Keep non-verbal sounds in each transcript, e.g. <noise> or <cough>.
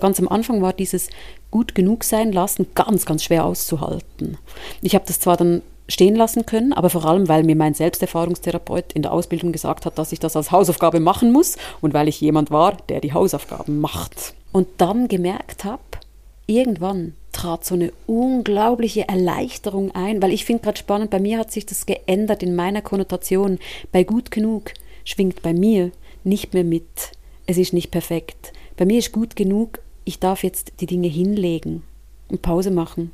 Ganz am Anfang war dieses gut genug sein lassen ganz, ganz schwer auszuhalten. Ich habe das zwar dann stehen lassen können, aber vor allem, weil mir mein Selbsterfahrungstherapeut in der Ausbildung gesagt hat, dass ich das als Hausaufgabe machen muss und weil ich jemand war, der die Hausaufgaben macht. Und dann gemerkt habe, irgendwann trat so eine unglaubliche Erleichterung ein, weil ich finde gerade spannend, bei mir hat sich das geändert in meiner Konnotation. Bei gut genug schwingt bei mir nicht mehr mit, es ist nicht perfekt. Bei mir ist gut genug, ich darf jetzt die Dinge hinlegen und Pause machen.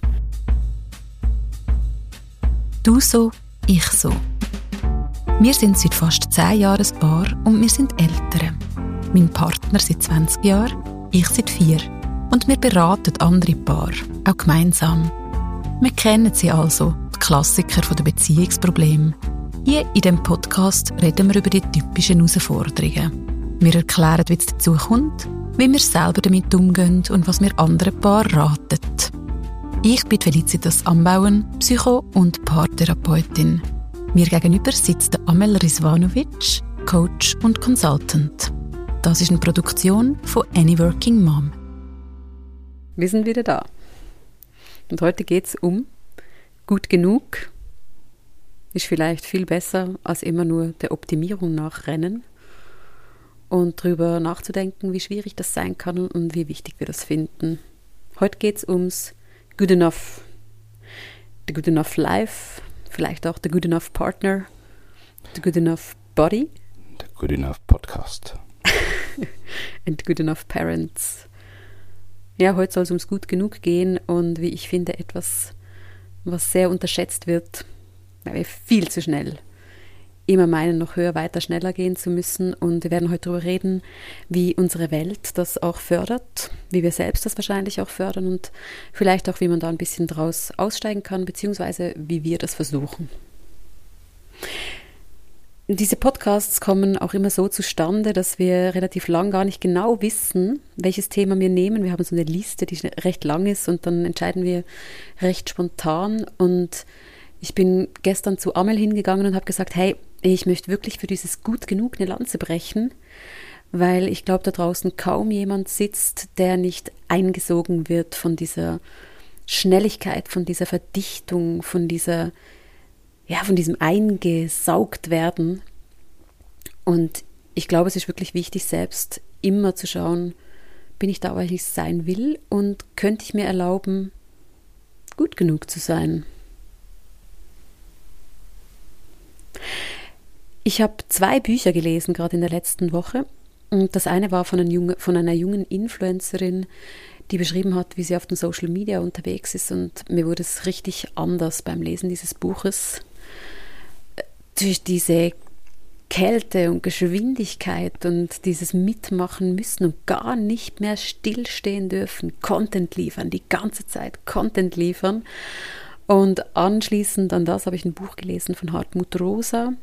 Du so, ich so. Wir sind seit fast zehn Jahren ein Paar und wir sind Eltern. Mein Partner seit 20 Jahren, ich seit vier. Und wir beraten andere Paar, auch gemeinsam. Wir kennen sie also, die Klassiker der Beziehungsprobleme. Hier in dem Podcast reden wir über die typischen Herausforderungen. Wir erklären, wie es dazu kommt, wie wir selber damit umgehen und was wir anderen Paaren raten. Ich bin Felicitas Ambauen, Psycho- und Paartherapeutin. Mir gegenüber sitzt Amel Rizvanovic, Coach und Consultant. Das ist eine Produktion von Any Working Mom. Wir sind wieder da. Und heute geht es um gut genug. Ist vielleicht viel besser als immer nur der Optimierung nachrennen und darüber nachzudenken, wie schwierig das sein kann und wie wichtig wir das finden. Heute geht es ums Good Enough. The Good Enough Life, vielleicht auch The Good Enough Partner, The Good Enough Body. The Good Enough Podcast. <laughs> And Good Enough Parents. Ja, heute soll es ums Gut genug gehen und wie ich finde, etwas, was sehr unterschätzt wird, weil wir viel zu schnell immer meinen, noch höher, weiter, schneller gehen zu müssen. Und wir werden heute darüber reden, wie unsere Welt das auch fördert, wie wir selbst das wahrscheinlich auch fördern und vielleicht auch, wie man da ein bisschen draus aussteigen kann, beziehungsweise wie wir das versuchen. Diese Podcasts kommen auch immer so zustande, dass wir relativ lang gar nicht genau wissen, welches Thema wir nehmen. Wir haben so eine Liste, die recht lang ist und dann entscheiden wir recht spontan. Und ich bin gestern zu Amel hingegangen und habe gesagt, hey, ich möchte wirklich für dieses gut genug eine Lanze brechen, weil ich glaube, da draußen kaum jemand sitzt, der nicht eingesogen wird von dieser Schnelligkeit, von dieser Verdichtung, von dieser, ja, von diesem eingesaugt werden. Und ich glaube, es ist wirklich wichtig, selbst immer zu schauen, bin ich da, weil ich sein will und könnte ich mir erlauben, gut genug zu sein. Ich habe zwei Bücher gelesen, gerade in der letzten Woche. Und das eine war von, junge, von, einer jungen Influencerin, die beschrieben hat, wie sie auf den Social Media unterwegs ist. Und mir wurde es richtig anders beim Lesen dieses Buches. Durch diese Kälte und Geschwindigkeit und dieses Mitmachen müssen und gar nicht mehr stillstehen dürfen, Content liefern, die ganze Zeit Content liefern. Und anschließend an das habe ich ein Buch gelesen von Hartmut Rosa,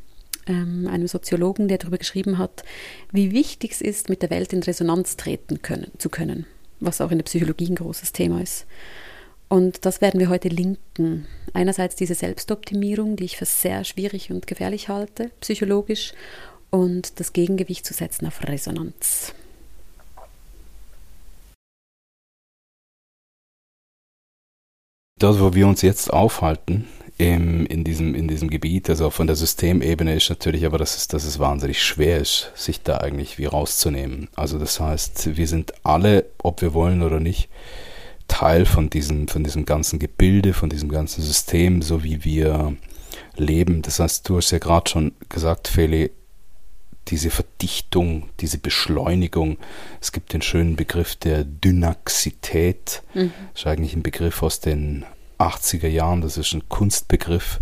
ähm, einem Soziologen, der darüber geschrieben hat, wie wichtig es ist, mit der Welt in Resonanz treten können, zu können, was auch in der Psychologie ein großes Thema ist. Und das werden wir heute linken. Einerseits diese Selbstoptimierung, die ich für sehr schwierig und gefährlich halte, psychologisch, und das Gegengewicht zu setzen auf Resonanz. Dort, wo wir uns jetzt aufhalten, im, in, diesem, in diesem Gebiet, also von der Systemebene ist natürlich aber, dass es, dass es wahnsinnig schwer ist, sich da eigentlich wie rauszunehmen. Also das heißt, wir sind alle, ob wir wollen oder nicht, Teil von diesem, von diesem ganzen Gebilde, von diesem ganzen System, so wie wir leben. Das heißt, du hast ja gerade schon gesagt, Feli, diese Verdichtung, diese Beschleunigung. Es gibt den schönen Begriff der Dynaxität. Mhm. Das ist eigentlich ein Begriff aus den 80er Jahren. Das ist ein Kunstbegriff,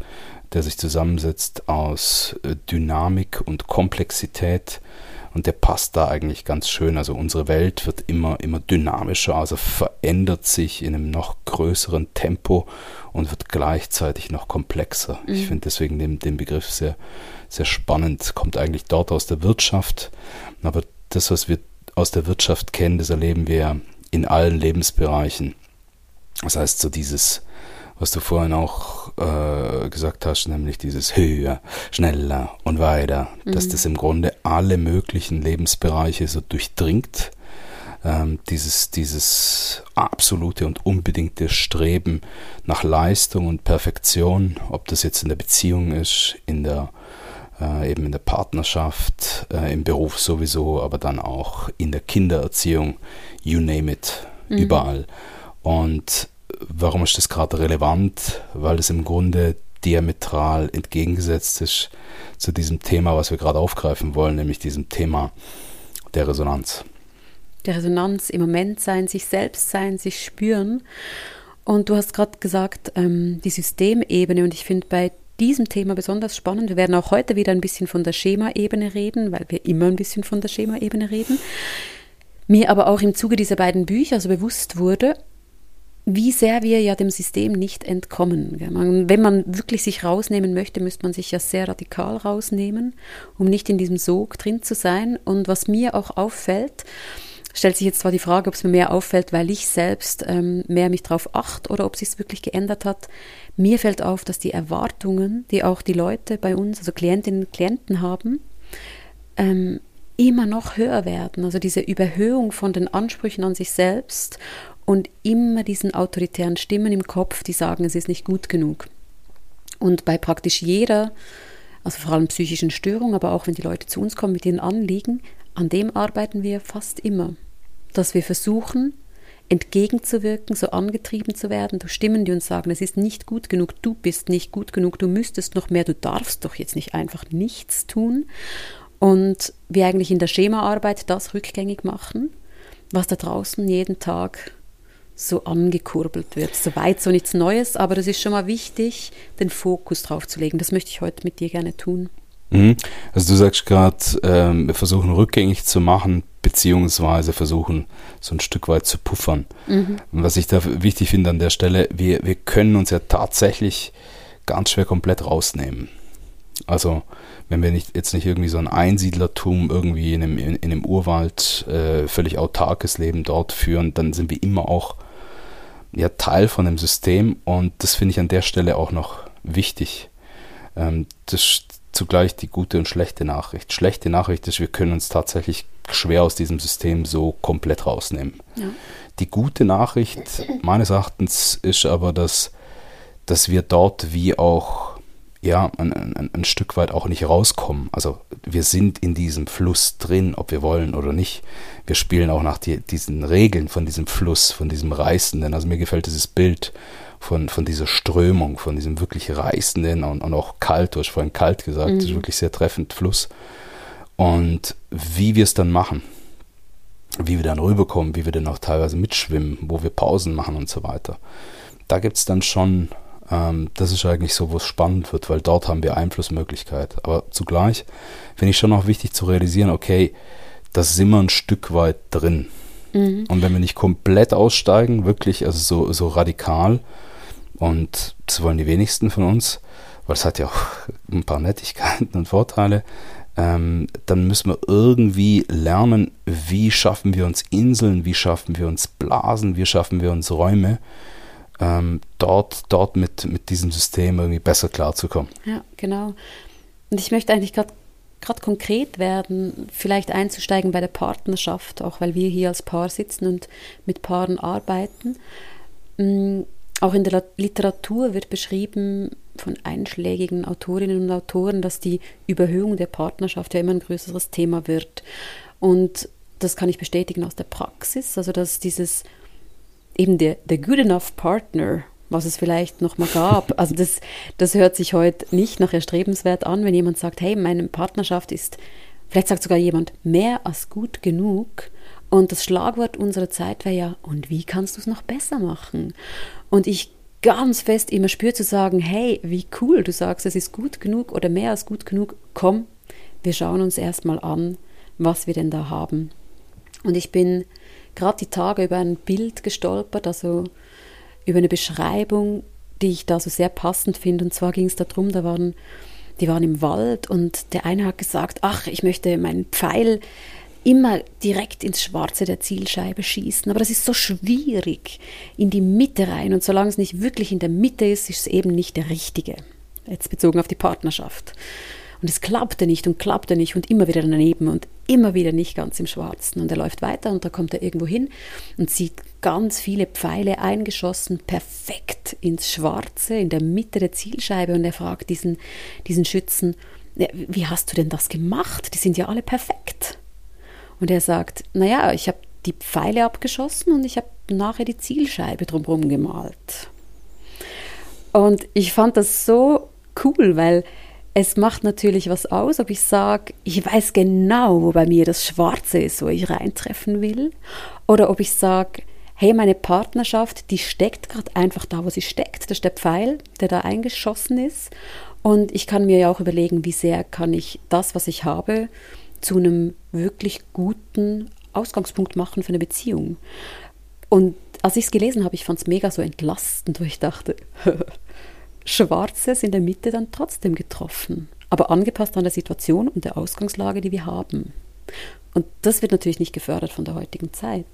der sich zusammensetzt aus äh, Dynamik und Komplexität. Und der passt da eigentlich ganz schön. Also unsere Welt wird immer, immer dynamischer, also verändert sich in einem noch größeren Tempo und wird gleichzeitig noch komplexer. Mhm. Ich finde deswegen den, den Begriff sehr, sehr spannend. Kommt eigentlich dort aus der Wirtschaft. Aber das, was wir aus der Wirtschaft kennen, das erleben wir in allen Lebensbereichen. Das heißt, so dieses, was du vorhin auch äh, gesagt hast, nämlich dieses höher, schneller und weiter, mhm. dass das im Grunde alle möglichen Lebensbereiche so durchdringt. ähm, dieses, dieses absolute und unbedingte Streben nach Leistung und Perfektion, ob das jetzt in der Beziehung ist, in der äh, eben in der Partnerschaft, äh, im Beruf sowieso, aber dann auch in der Kindererziehung, you name it, mhm. überall. Und warum ist das gerade relevant? Weil es im Grunde diametral entgegengesetzt ist zu diesem Thema, was wir gerade aufgreifen wollen, nämlich diesem Thema der Resonanz. Der Resonanz im Moment sein, sich selbst sein, sich spüren. Und du hast gerade gesagt, ähm, die Systemebene. Und ich finde bei diesem Thema besonders spannend. Wir werden auch heute wieder ein bisschen von der Schemaebene reden, weil wir immer ein bisschen von der Schemaebene reden. Mir aber auch im Zuge dieser beiden Bücher so bewusst wurde, wie sehr wir ja dem System nicht entkommen. Wenn man wirklich sich rausnehmen möchte, müsste man sich ja sehr radikal rausnehmen, um nicht in diesem Sog drin zu sein. Und was mir auch auffällt, stellt sich jetzt zwar die Frage, ob es mir mehr auffällt, weil ich selbst ähm, mehr mich darauf achte oder ob sich es wirklich geändert hat. Mir fällt auf, dass die Erwartungen, die auch die Leute bei uns, also Klientinnen und Klienten haben, ähm, immer noch höher werden. Also diese Überhöhung von den Ansprüchen an sich selbst und immer diesen autoritären Stimmen im Kopf, die sagen, es ist nicht gut genug. Und bei praktisch jeder, also vor allem psychischen Störung, aber auch wenn die Leute zu uns kommen mit ihren Anliegen, an dem arbeiten wir fast immer. Dass wir versuchen, entgegenzuwirken, so angetrieben zu werden durch Stimmen, die uns sagen, es ist nicht gut genug, du bist nicht gut genug, du müsstest noch mehr, du darfst doch jetzt nicht einfach nichts tun. Und wir eigentlich in der Schemaarbeit das rückgängig machen, was da draußen jeden Tag so angekurbelt wird. Soweit so nichts Neues, aber das ist schon mal wichtig, den Fokus drauf zu legen. Das möchte ich heute mit dir gerne tun. Mhm. Also du sagst gerade, ähm, wir versuchen rückgängig zu machen, beziehungsweise versuchen so ein Stück weit zu puffern. Mhm. Was ich da wichtig finde an der Stelle, wir, wir können uns ja tatsächlich ganz schwer komplett rausnehmen. Also wenn wir nicht, jetzt nicht irgendwie so ein Einsiedlertum irgendwie in einem, in, in einem Urwald äh, völlig autarkes Leben dort führen, dann sind wir immer auch ja, Teil von dem System und das finde ich an der Stelle auch noch wichtig. Ähm, das zugleich die gute und schlechte Nachricht. Schlechte Nachricht ist, wir können uns tatsächlich schwer aus diesem System so komplett rausnehmen. Ja. Die gute Nachricht meines Erachtens ist aber, dass, dass wir dort wie auch ja, ein, ein, ein, Stück weit auch nicht rauskommen. Also wir sind in diesem Fluss drin, ob wir wollen oder nicht. Wir spielen auch nach die, diesen Regeln von diesem Fluss, von diesem Reißenden. Also mir gefällt dieses Bild von, von dieser Strömung, von diesem wirklich reißenden und, und auch kalt, du hast vorhin kalt gesagt, mhm. das ist wirklich sehr treffend, Fluss. Und wie wir es dann machen, wie wir dann rüberkommen, wie wir dann auch teilweise mitschwimmen, wo wir Pausen machen und so weiter. Da gibt es dann schon, das ist eigentlich so, wo es spannend wird, weil dort haben wir Einflussmöglichkeit. Aber zugleich finde ich schon auch wichtig zu realisieren, okay, das sind wir ein Stück weit drin. Mhm. Und wenn wir nicht komplett aussteigen, wirklich, also so, so radikal, und das wollen die wenigsten von uns, weil es hat ja auch <laughs> ein paar Nettigkeiten und Vorteile. Ähm, dann müssen wir irgendwie lernen, wie schaffen wir uns Inseln, wie schaffen wir uns Blasen, wie schaffen wir uns Räume, ähm, dort, dort mit, mit diesem System irgendwie besser klarzukommen. Ja, genau. Und ich möchte eigentlich gerade gerade konkret werden, vielleicht einzusteigen bei der Partnerschaft, auch weil wir hier als Paar sitzen und mit Paaren arbeiten. Mm, auch in der Literatur wird beschrieben von einschlägigen Autorinnen und Autoren, dass die Überhöhung der Partnerschaft ja immer ein größeres Thema wird. Und das kann ich bestätigen aus der Praxis, also dass dieses eben der, der good enough partner, was es vielleicht noch mal gab, also das, das hört sich heute nicht nach erstrebenswert an, wenn jemand sagt, hey, meine Partnerschaft ist, vielleicht sagt sogar jemand, mehr als gut genug. Und das Schlagwort unserer Zeit wäre ja, und wie kannst du es noch besser machen? Und ich ganz fest immer spüre zu sagen, hey, wie cool, du sagst, es ist gut genug oder mehr als gut genug, komm, wir schauen uns erstmal an, was wir denn da haben. Und ich bin gerade die Tage über ein Bild gestolpert, also über eine Beschreibung, die ich da so sehr passend finde. Und zwar ging es darum, da waren, die waren im Wald und der eine hat gesagt, ach, ich möchte meinen Pfeil immer direkt ins Schwarze der Zielscheibe schießen. Aber das ist so schwierig in die Mitte rein. Und solange es nicht wirklich in der Mitte ist, ist es eben nicht der Richtige. Jetzt bezogen auf die Partnerschaft. Und es klappte nicht und klappte nicht und immer wieder daneben und immer wieder nicht ganz im Schwarzen. Und er läuft weiter und da kommt er irgendwo hin und sieht ganz viele Pfeile eingeschossen, perfekt ins Schwarze, in der Mitte der Zielscheibe. Und er fragt diesen, diesen Schützen, wie hast du denn das gemacht? Die sind ja alle perfekt. Und er sagt, naja, ich habe die Pfeile abgeschossen und ich habe nachher die Zielscheibe drumherum gemalt. Und ich fand das so cool, weil es macht natürlich was aus, ob ich sage, ich weiß genau, wo bei mir das Schwarze ist, wo ich reintreffen will, oder ob ich sage, hey, meine Partnerschaft, die steckt gerade einfach da, wo sie steckt. Das ist der Pfeil, der da eingeschossen ist. Und ich kann mir ja auch überlegen, wie sehr kann ich das, was ich habe, zu einem wirklich guten Ausgangspunkt machen für eine Beziehung. Und als ich es gelesen habe, ich fand es mega so entlastend, wo ich dachte, <laughs> Schwarzes in der Mitte dann trotzdem getroffen, aber angepasst an der Situation und der Ausgangslage, die wir haben. Und das wird natürlich nicht gefördert von der heutigen Zeit.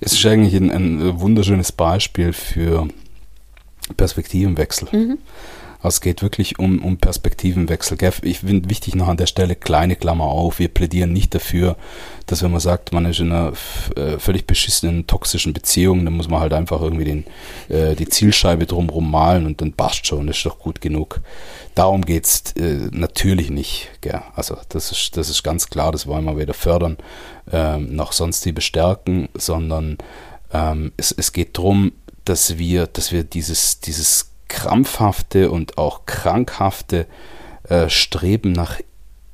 Es ist eigentlich ein, ein wunderschönes Beispiel für Perspektivenwechsel. Mhm. Es geht wirklich um, um Perspektivenwechsel. Ich finde wichtig noch an der Stelle kleine Klammer auf. Wir plädieren nicht dafür, dass wenn man sagt, man ist in einer äh, völlig beschissenen, toxischen Beziehung, dann muss man halt einfach irgendwie den, äh, die Zielscheibe drumherum malen und dann passt schon, das ist doch gut genug. Darum geht's äh, natürlich nicht. Also das ist, das ist ganz klar, das wollen wir weder fördern ähm, noch sonst die bestärken, sondern ähm, es, es geht darum, dass wir, dass wir dieses, dieses krampfhafte und auch krankhafte äh, Streben nach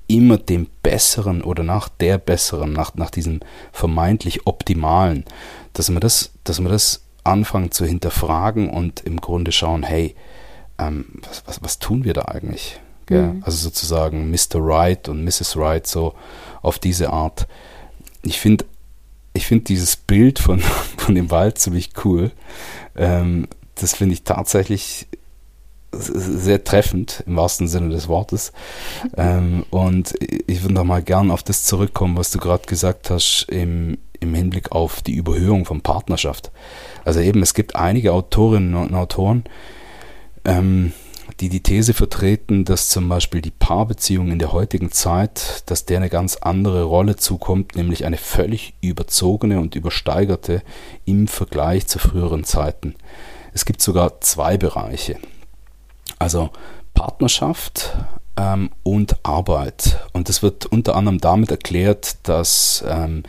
immer dem Besseren oder nach der Besseren, nach, nach diesem vermeintlich Optimalen, dass wir das, dass wir das anfangen zu hinterfragen und im Grunde schauen, hey, ähm, was, was, was tun wir da eigentlich? Mhm. Also sozusagen Mr. Right und Mrs. Right, so auf diese Art. Ich finde ich finde dieses Bild von, <laughs> von dem Wald ziemlich cool. Ähm, das finde ich tatsächlich sehr treffend im wahrsten Sinne des Wortes. Ähm, und ich würde noch mal gern auf das zurückkommen, was du gerade gesagt hast im, im Hinblick auf die Überhöhung von Partnerschaft. Also eben, es gibt einige Autorinnen und Autoren, ähm, die die These vertreten, dass zum Beispiel die Paarbeziehung in der heutigen Zeit, dass der eine ganz andere Rolle zukommt, nämlich eine völlig überzogene und übersteigerte im Vergleich zu früheren Zeiten. Es gibt sogar zwei Bereiche. Also Partnerschaft ähm, und Arbeit. Und das wird unter anderem damit erklärt, dass, ähm,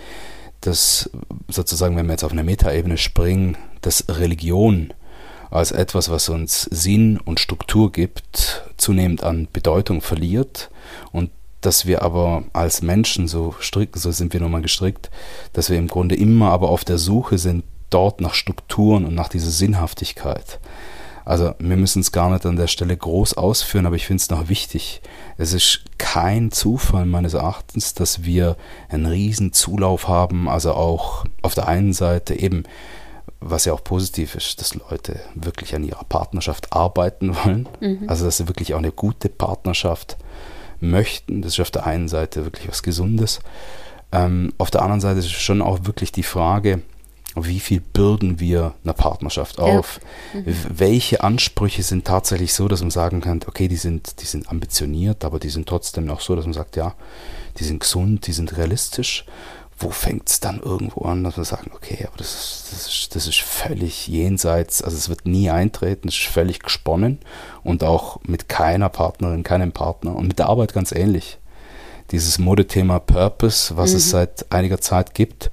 dass sozusagen, wenn wir jetzt auf eine Metaebene springen, dass Religion als etwas, was uns Sinn und Struktur gibt, zunehmend an Bedeutung verliert und dass wir aber als Menschen so stricken, so sind wir nun mal gestrickt, dass wir im Grunde immer aber auf der Suche sind dort nach Strukturen und nach dieser Sinnhaftigkeit. Also wir müssen es gar nicht an der Stelle groß ausführen, aber ich finde es noch wichtig. Es ist kein Zufall meines Erachtens, dass wir einen riesen Zulauf haben, also auch auf der einen Seite eben, was ja auch positiv ist, dass Leute wirklich an ihrer Partnerschaft arbeiten wollen, mhm. also dass sie wirklich auch eine gute Partnerschaft möchten. Das ist auf der einen Seite wirklich was Gesundes. Ähm, auf der anderen Seite ist es schon auch wirklich die Frage, wie viel bürden wir einer Partnerschaft auf? Ja. Mhm. Welche Ansprüche sind tatsächlich so, dass man sagen kann, okay, die sind, die sind ambitioniert, aber die sind trotzdem noch so, dass man sagt, ja, die sind gesund, die sind realistisch. Wo fängt es dann irgendwo an, dass wir sagen, okay, aber das ist, das, ist, das ist völlig jenseits, also es wird nie eintreten, es ist völlig gesponnen und auch mit keiner Partnerin, keinem Partner und mit der Arbeit ganz ähnlich. Dieses Modethema Purpose, was mhm. es seit einiger Zeit gibt,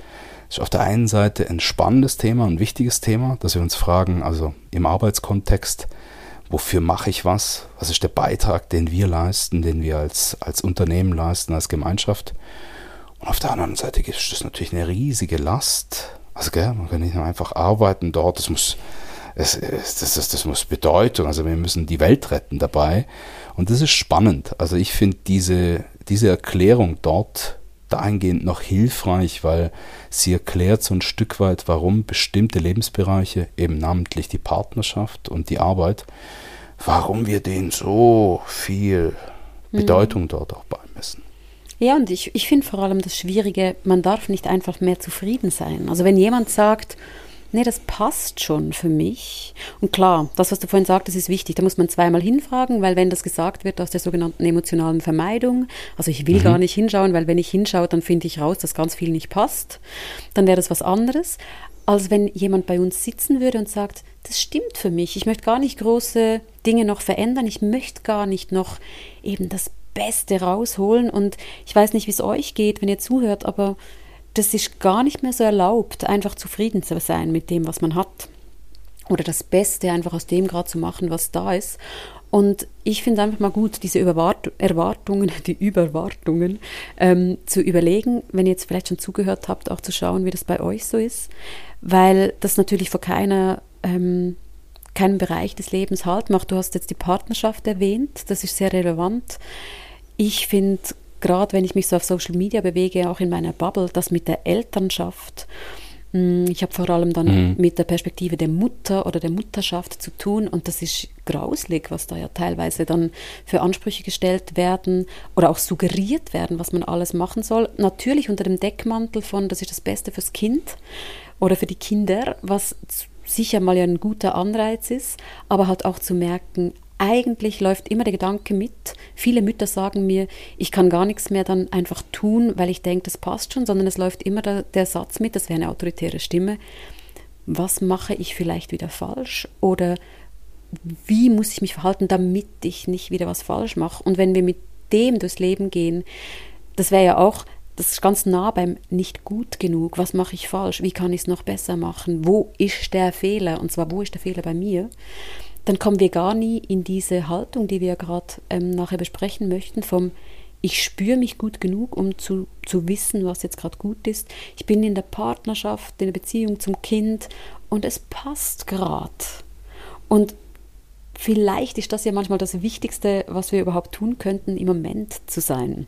ist auf der einen Seite ein spannendes Thema, ein wichtiges Thema, dass wir uns fragen, also im Arbeitskontext, wofür mache ich was? Was ist der Beitrag, den wir leisten, den wir als, als Unternehmen leisten, als Gemeinschaft? Und auf der anderen Seite ist das natürlich eine riesige Last. Also, gell, man kann nicht nur einfach arbeiten dort, das muss, es, das, das, das muss Bedeutung, also wir müssen die Welt retten dabei. Und das ist spannend. Also ich finde diese, diese Erklärung dort dahingehend noch hilfreich, weil sie erklärt so ein Stück weit, warum bestimmte Lebensbereiche, eben namentlich die Partnerschaft und die Arbeit, warum wir denen so viel mhm. Bedeutung mhm. dort auch beimessen. Ja, und ich, ich finde vor allem das Schwierige, man darf nicht einfach mehr zufrieden sein. Also wenn jemand sagt, nee, das passt schon für mich. Und klar, das, was du vorhin sagtest, ist wichtig. Da muss man zweimal hinfragen, weil wenn das gesagt wird aus der sogenannten emotionalen Vermeidung, also ich will mhm. gar nicht hinschauen, weil wenn ich hinschaue, dann finde ich raus, dass ganz viel nicht passt, dann wäre das was anderes, als wenn jemand bei uns sitzen würde und sagt, das stimmt für mich. Ich möchte gar nicht große Dinge noch verändern. Ich möchte gar nicht noch eben das Beste rausholen. Und ich weiß nicht, wie es euch geht, wenn ihr zuhört, aber das ist gar nicht mehr so erlaubt, einfach zufrieden zu sein mit dem, was man hat. Oder das Beste einfach aus dem gerade zu machen, was da ist. Und ich finde einfach mal gut, diese Überwart Erwartungen, <laughs> die Überwartungen ähm, zu überlegen, wenn ihr jetzt vielleicht schon zugehört habt, auch zu schauen, wie das bei euch so ist. Weil das natürlich vor keiner, ähm, keinem Bereich des Lebens halt macht. Du hast jetzt die Partnerschaft erwähnt, das ist sehr relevant. Ich finde gerade wenn ich mich so auf Social Media bewege, auch in meiner Bubble, das mit der Elternschaft. Hm, ich habe vor allem dann mhm. mit der Perspektive der Mutter oder der Mutterschaft zu tun und das ist grauslig, was da ja teilweise dann für Ansprüche gestellt werden oder auch suggeriert werden, was man alles machen soll. Natürlich unter dem Deckmantel von, das ist das Beste fürs Kind oder für die Kinder, was sicher mal ja ein guter Anreiz ist, aber halt auch zu merken, eigentlich läuft immer der Gedanke mit. Viele Mütter sagen mir, ich kann gar nichts mehr dann einfach tun, weil ich denke, das passt schon, sondern es läuft immer der, der Satz mit, das wäre eine autoritäre Stimme. Was mache ich vielleicht wieder falsch? Oder wie muss ich mich verhalten, damit ich nicht wieder was falsch mache? Und wenn wir mit dem durchs Leben gehen, das wäre ja auch, das ist ganz nah beim nicht gut genug. Was mache ich falsch? Wie kann ich es noch besser machen? Wo ist der Fehler? Und zwar, wo ist der Fehler bei mir? Dann kommen wir gar nie in diese Haltung, die wir gerade ähm, nachher besprechen möchten, vom ich spüre mich gut genug, um zu, zu wissen, was jetzt gerade gut ist. Ich bin in der Partnerschaft, in der Beziehung zum Kind und es passt gerade. Und vielleicht ist das ja manchmal das Wichtigste, was wir überhaupt tun könnten, im Moment zu sein.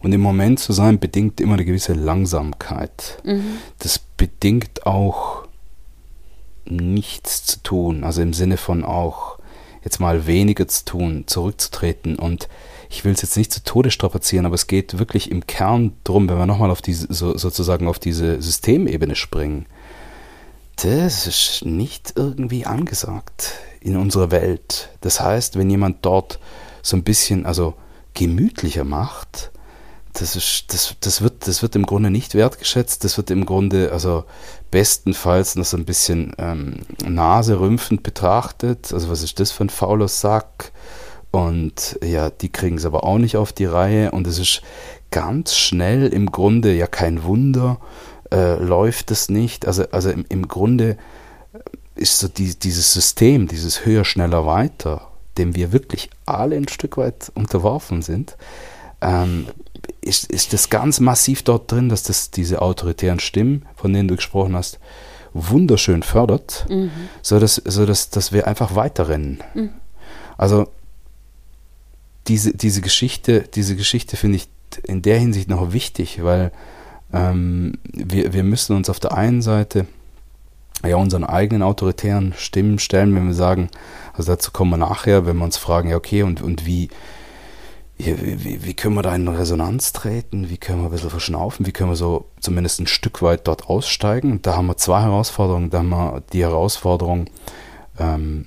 Und im Moment zu sein bedingt immer eine gewisse Langsamkeit. Mhm. Das bedingt auch nichts zu tun, also im Sinne von auch jetzt mal weniger zu tun, zurückzutreten und ich will es jetzt nicht zu Tode strapazieren, aber es geht wirklich im Kern drum, wenn wir nochmal auf diese, so, sozusagen auf diese Systemebene springen. Das ist nicht irgendwie angesagt in unserer Welt. Das heißt, wenn jemand dort so ein bisschen, also gemütlicher macht, das ist, das, das wird, das wird im Grunde nicht wertgeschätzt. Das wird im Grunde, also bestenfalls noch so ein bisschen ähm, naserümpfend betrachtet. Also was ist das für ein fauler Sack? Und ja, die kriegen es aber auch nicht auf die Reihe. Und es ist ganz schnell im Grunde, ja kein Wunder, äh, läuft es nicht. Also, also im, im Grunde ist so die, dieses System, dieses höher, schneller, weiter, dem wir wirklich alle ein Stück weit unterworfen sind, ähm, ist, ist das ganz massiv dort drin, dass das diese autoritären Stimmen, von denen du gesprochen hast, wunderschön fördert, mhm. sodass, sodass dass wir einfach weiterrennen. Mhm. Also diese, diese Geschichte, diese Geschichte finde ich in der Hinsicht noch wichtig, weil ähm, wir, wir müssen uns auf der einen Seite ja unseren eigenen autoritären Stimmen stellen, wenn wir sagen, also dazu kommen wir nachher, wenn wir uns fragen, ja okay, und, und wie, wie, wie, können wir da in Resonanz treten? Wie können wir ein bisschen verschnaufen? Wie können wir so zumindest ein Stück weit dort aussteigen? Da haben wir zwei Herausforderungen. Da haben wir die Herausforderung ähm,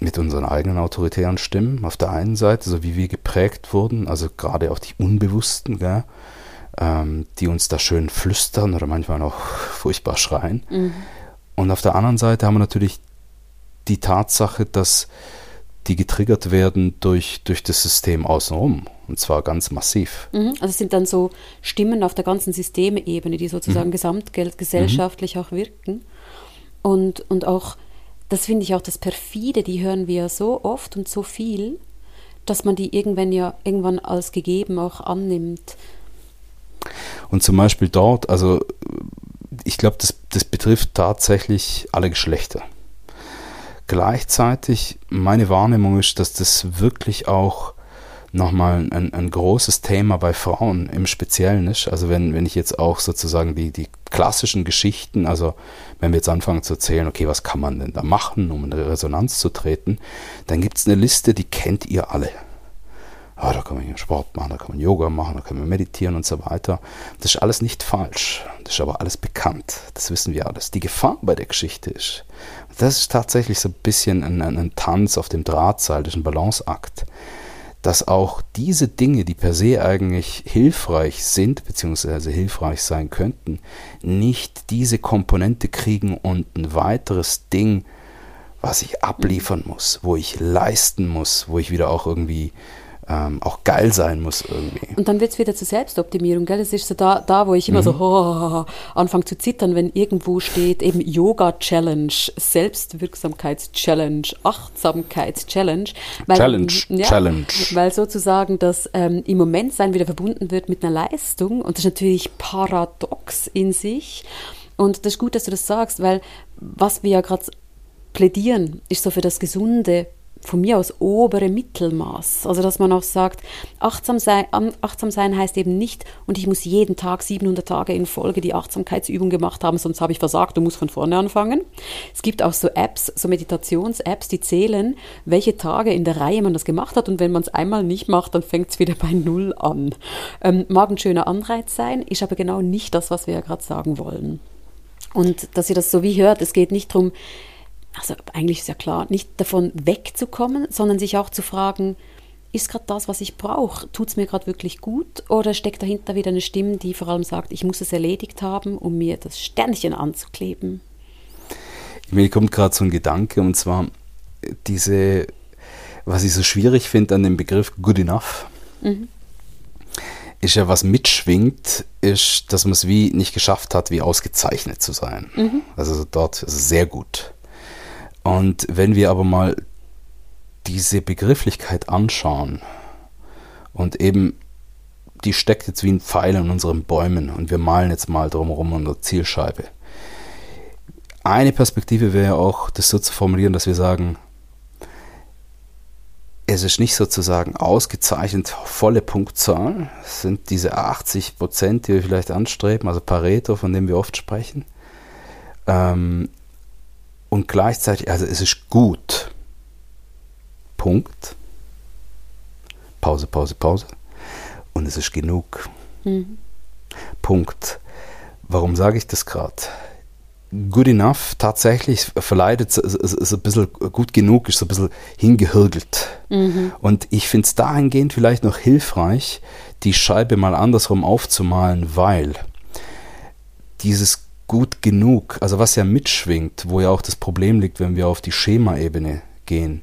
mit unseren eigenen autoritären Stimmen auf der einen Seite, so wie wir geprägt wurden, also gerade auch die Unbewussten, gell, ähm, die uns da schön flüstern oder manchmal auch furchtbar schreien. Mhm. Und auf der anderen Seite haben wir natürlich die Tatsache, dass die getriggert werden durch, durch das System außenrum. Und zwar ganz massiv. Mhm, also es sind dann so Stimmen auf der ganzen Systemebene, die sozusagen mhm. gesamtgesellschaftlich mhm. auch wirken. Und, und auch, das finde ich auch das Perfide, die hören wir so oft und so viel, dass man die irgendwann ja irgendwann als gegeben auch annimmt. Und zum Beispiel dort, also ich glaube, das, das betrifft tatsächlich alle Geschlechter. Gleichzeitig meine Wahrnehmung ist, dass das wirklich auch nochmal ein, ein großes Thema bei Frauen im Speziellen ist. Also wenn, wenn ich jetzt auch sozusagen die, die klassischen Geschichten, also wenn wir jetzt anfangen zu erzählen, okay, was kann man denn da machen, um in Resonanz zu treten, dann gibt es eine Liste, die kennt ihr alle. Oh, da kann man Sport machen, da kann man Yoga machen, da kann man meditieren und so weiter. Das ist alles nicht falsch. Das ist aber alles bekannt. Das wissen wir alles. Die Gefahr bei der Geschichte ist, das ist tatsächlich so ein bisschen ein, ein Tanz auf dem Drahtseil, das ist ein Balanceakt dass auch diese Dinge, die per se eigentlich hilfreich sind, beziehungsweise hilfreich sein könnten, nicht diese Komponente kriegen und ein weiteres Ding, was ich abliefern muss, wo ich leisten muss, wo ich wieder auch irgendwie ähm, auch geil sein muss irgendwie. Und dann wird es wieder zur Selbstoptimierung, gell? Das ist so da, da wo ich immer mhm. so oh, anfange zu zittern, wenn irgendwo steht eben Yoga-Challenge, Selbstwirksamkeits-Challenge, Achtsamkeits-Challenge. Challenge, ja, Challenge. Weil sozusagen das ähm, im Moment sein wieder verbunden wird mit einer Leistung und das ist natürlich paradox in sich. Und das ist gut, dass du das sagst, weil was wir ja gerade plädieren, ist so für das gesunde von mir aus obere Mittelmaß. Also dass man auch sagt, achtsam sein, achtsam sein heißt eben nicht, und ich muss jeden Tag 700 Tage in Folge die Achtsamkeitsübung gemacht haben, sonst habe ich versagt und muss von vorne anfangen. Es gibt auch so Apps, so Meditations-Apps, die zählen, welche Tage in der Reihe man das gemacht hat und wenn man es einmal nicht macht, dann fängt es wieder bei Null an. Ähm, mag ein schöner Anreiz sein, ist aber genau nicht das, was wir ja gerade sagen wollen. Und dass ihr das so wie hört, es geht nicht darum, also eigentlich ist ja klar, nicht davon wegzukommen, sondern sich auch zu fragen, ist gerade das, was ich brauche, tut es mir gerade wirklich gut oder steckt dahinter wieder eine Stimme, die vor allem sagt, ich muss es erledigt haben, um mir das Sternchen anzukleben? Mir kommt gerade so ein Gedanke und zwar diese, was ich so schwierig finde an dem Begriff good enough, mhm. ist ja, was mitschwingt, ist, dass man es wie nicht geschafft hat, wie ausgezeichnet zu sein. Mhm. Also dort ist es sehr gut. Und wenn wir aber mal diese Begrifflichkeit anschauen und eben die steckt jetzt wie ein Pfeil in unseren Bäumen und wir malen jetzt mal drumherum unsere Zielscheibe. Eine Perspektive wäre auch, das so zu formulieren, dass wir sagen, es ist nicht sozusagen ausgezeichnet volle Punktzahl, es sind diese 80 Prozent, die wir vielleicht anstreben, also Pareto, von dem wir oft sprechen. Ähm, und gleichzeitig, also es ist gut. Punkt. Pause, Pause, Pause. Und es ist genug. Mhm. Punkt. Warum sage ich das gerade? Good enough tatsächlich verleitet so, so ein bisschen gut genug, ist so ein bisschen hingehirgelt. Mhm. Und ich finde es dahingehend vielleicht noch hilfreich, die Scheibe mal andersrum aufzumalen, weil dieses gut genug, also was ja mitschwingt, wo ja auch das Problem liegt, wenn wir auf die Schemaebene gehen,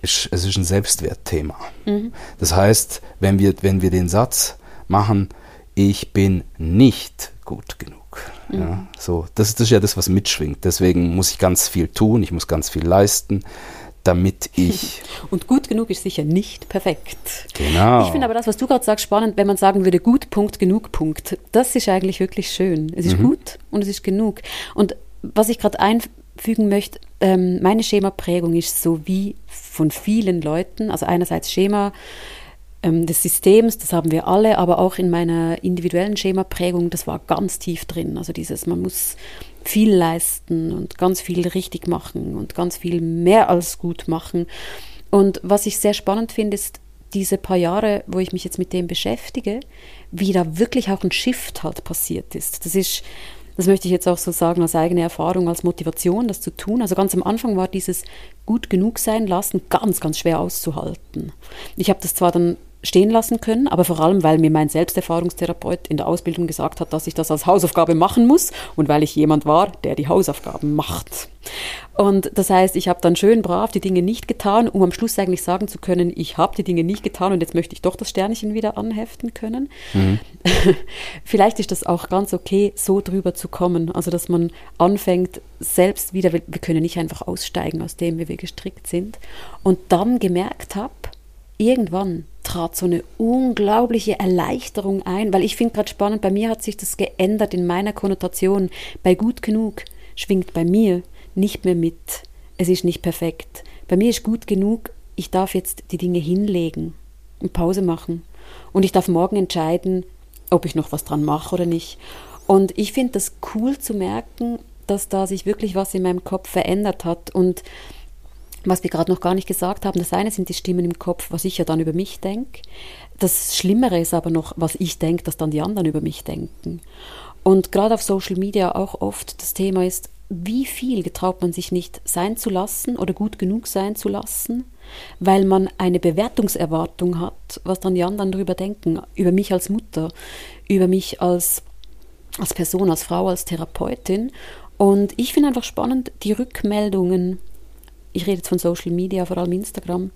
ist, es ist ein Selbstwertthema. Mhm. Das heißt, wenn wir, wenn wir den Satz machen, ich bin nicht gut genug. Mhm. Ja, so, das, das ist ja das, was mitschwingt. Deswegen muss ich ganz viel tun, ich muss ganz viel leisten damit ich. <laughs> Und gut genug ist sicher nicht perfekt. Genau. Ich finde aber das, was du gerade sagst, spannend, wenn man sagen würde, gut, Punkt, genug, Punkt. Das ist eigentlich wirklich schön. Es ist mhm. gut und es ist genug. Und was ich gerade einfügen möchte, ähm, meine Schemaprägung ist so wie von vielen Leuten, also einerseits Schema ähm, des Systems, das haben wir alle, aber auch in meiner individuellen Schemaprägung, das war ganz tief drin. Also dieses, man muss viel leisten und ganz viel richtig machen und ganz viel mehr als gut machen. Und was ich sehr spannend finde, ist diese paar Jahre, wo ich mich jetzt mit dem beschäftige, wie da wirklich auch ein Shift halt passiert ist. Das ist, das möchte ich jetzt auch so sagen als eigene Erfahrung, als Motivation, das zu tun. Also ganz am Anfang war dieses gut genug sein lassen ganz, ganz schwer auszuhalten. Ich habe das zwar dann stehen lassen können, aber vor allem, weil mir mein Selbsterfahrungstherapeut in der Ausbildung gesagt hat, dass ich das als Hausaufgabe machen muss und weil ich jemand war, der die Hausaufgaben macht. Und das heißt, ich habe dann schön brav die Dinge nicht getan, um am Schluss eigentlich sagen zu können, ich habe die Dinge nicht getan und jetzt möchte ich doch das Sternchen wieder anheften können. Mhm. <laughs> Vielleicht ist das auch ganz okay, so drüber zu kommen. Also, dass man anfängt, selbst wieder, wir können nicht einfach aussteigen aus dem, wie wir gestrickt sind. Und dann gemerkt habe, irgendwann trat so eine unglaubliche Erleichterung ein, weil ich finde gerade spannend, bei mir hat sich das geändert in meiner Konnotation. Bei gut genug schwingt bei mir nicht mehr mit, es ist nicht perfekt. Bei mir ist gut genug, ich darf jetzt die Dinge hinlegen und Pause machen. Und ich darf morgen entscheiden, ob ich noch was dran mache oder nicht. Und ich finde das cool zu merken, dass da sich wirklich was in meinem Kopf verändert hat. Und was wir gerade noch gar nicht gesagt haben. Das eine sind die Stimmen im Kopf, was ich ja dann über mich denke. Das Schlimmere ist aber noch, was ich denke, dass dann die anderen über mich denken. Und gerade auf Social Media auch oft das Thema ist, wie viel getraut man sich nicht sein zu lassen oder gut genug sein zu lassen, weil man eine Bewertungserwartung hat, was dann die anderen darüber denken, über mich als Mutter, über mich als, als Person, als Frau, als Therapeutin. Und ich finde einfach spannend, die Rückmeldungen, ich rede jetzt von Social Media, vor allem Instagram,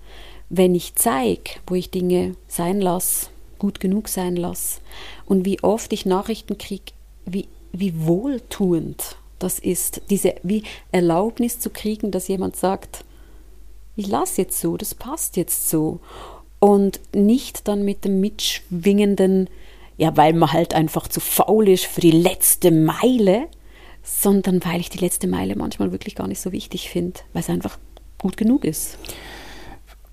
wenn ich zeige, wo ich Dinge sein lasse, gut genug sein lasse und wie oft ich Nachrichten kriege, wie, wie wohltuend das ist, diese wie Erlaubnis zu kriegen, dass jemand sagt, ich lasse jetzt so, das passt jetzt so. Und nicht dann mit dem mitschwingenden, ja, weil man halt einfach zu faul ist für die letzte Meile, sondern weil ich die letzte Meile manchmal wirklich gar nicht so wichtig finde, weil es einfach gut genug ist.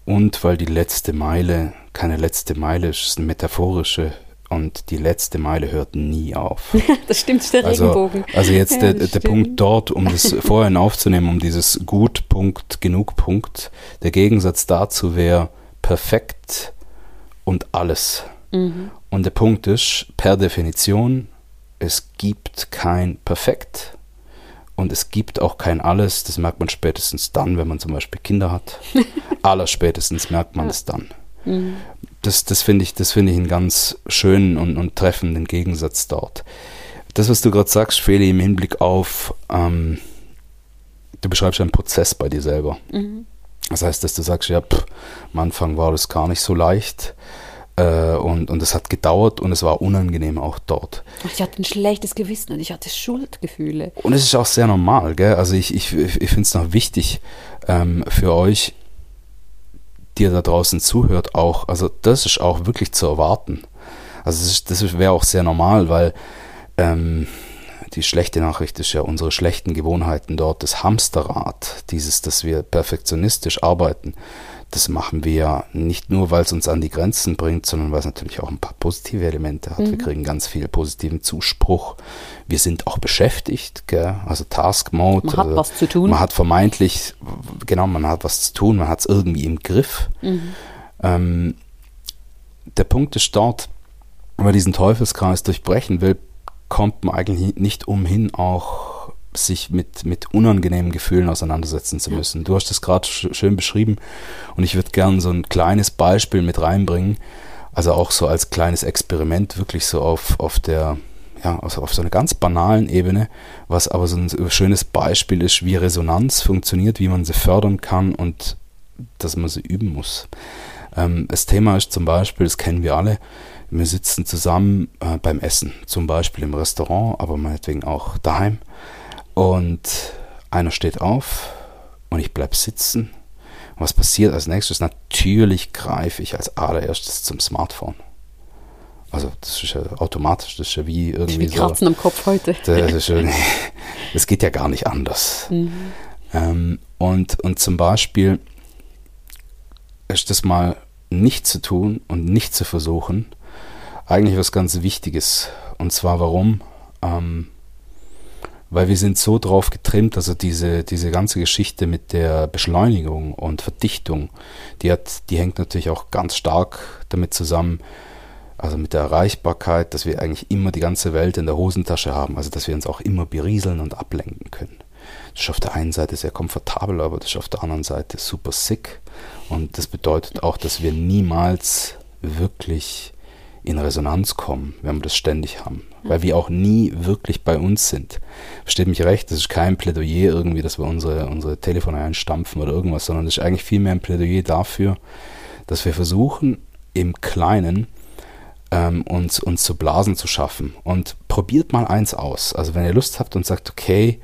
Und weil die letzte Meile keine letzte Meile ist, ist eine metaphorische und die letzte Meile hört nie auf. <laughs> das stimmt, ist der also, Regenbogen. Also jetzt ja, der, der Punkt dort, um das <laughs> vorhin aufzunehmen, um dieses Gut, Punkt, Genug, Punkt. Der Gegensatz dazu wäre perfekt und alles. Mhm. Und der Punkt ist, per Definition, es gibt kein Perfekt und es gibt auch kein Alles. Das merkt man spätestens dann, wenn man zum Beispiel Kinder hat. <laughs> Allerspätestens merkt man es dann. Mhm das, das finde ich, das ich einen ganz schönen und, und treffenden Gegensatz dort. Das, was du gerade sagst, Feli, im Hinblick auf, ähm, du beschreibst einen Prozess bei dir selber. Mhm. Das heißt, dass du sagst, ja, pff, am Anfang war das gar nicht so leicht äh, und, und es hat gedauert und es war unangenehm auch dort. Ich hatte ein schlechtes Gewissen und ich hatte Schuldgefühle. Und es ist auch sehr normal, gell? Also ich, ich, ich finde es noch wichtig ähm, für euch, dir da draußen zuhört, auch, also das ist auch wirklich zu erwarten. Also das, das wäre auch sehr normal, weil ähm, die schlechte Nachricht ist ja unsere schlechten Gewohnheiten dort, das Hamsterrad, dieses, dass wir perfektionistisch arbeiten, das machen wir nicht nur, weil es uns an die Grenzen bringt, sondern weil es natürlich auch ein paar positive Elemente hat. Mhm. Wir kriegen ganz viel positiven Zuspruch. Wir sind auch beschäftigt, gell? also Task Mode. Man hat also, was zu tun. Man hat vermeintlich, genau, man hat was zu tun, man hat es irgendwie im Griff. Mhm. Ähm, der Punkt ist dort, wenn man diesen Teufelskreis durchbrechen will, kommt man eigentlich nicht umhin, auch sich mit, mit unangenehmen Gefühlen auseinandersetzen zu müssen. Du hast das gerade sch schön beschrieben und ich würde gerne so ein kleines Beispiel mit reinbringen, also auch so als kleines Experiment, wirklich so auf, auf der, ja, also auf so einer ganz banalen Ebene, was aber so ein schönes Beispiel ist, wie Resonanz funktioniert, wie man sie fördern kann und dass man sie üben muss. Ähm, das Thema ist zum Beispiel, das kennen wir alle, wir sitzen zusammen äh, beim Essen, zum Beispiel im Restaurant, aber meinetwegen auch daheim. Und einer steht auf und ich bleibe sitzen. Und was passiert als nächstes? Natürlich greife ich als allererstes zum Smartphone. Also das ist ja automatisch, das ist ja wie irgendwie wie Kratzen so. am Kopf heute. <laughs> Das, ist ja, das geht ja gar nicht anders. Mhm. Ähm, und, und zum Beispiel ist das mal nicht zu tun und nicht zu versuchen, eigentlich was ganz Wichtiges. Und zwar warum? Ähm, weil wir sind so drauf getrimmt, also diese, diese ganze Geschichte mit der Beschleunigung und Verdichtung, die hat, die hängt natürlich auch ganz stark damit zusammen, also mit der Erreichbarkeit, dass wir eigentlich immer die ganze Welt in der Hosentasche haben, also dass wir uns auch immer berieseln und ablenken können. Das ist auf der einen Seite sehr komfortabel, aber das ist auf der anderen Seite super sick. Und das bedeutet auch, dass wir niemals wirklich in Resonanz kommen, wenn wir das ständig haben. Weil wir auch nie wirklich bei uns sind. Versteht mich recht, das ist kein Plädoyer irgendwie, dass wir unsere, unsere Telefone einstampfen oder irgendwas, sondern das ist eigentlich vielmehr ein Plädoyer dafür, dass wir versuchen, im Kleinen ähm, uns, uns zu Blasen zu schaffen. Und probiert mal eins aus. Also wenn ihr Lust habt und sagt, okay,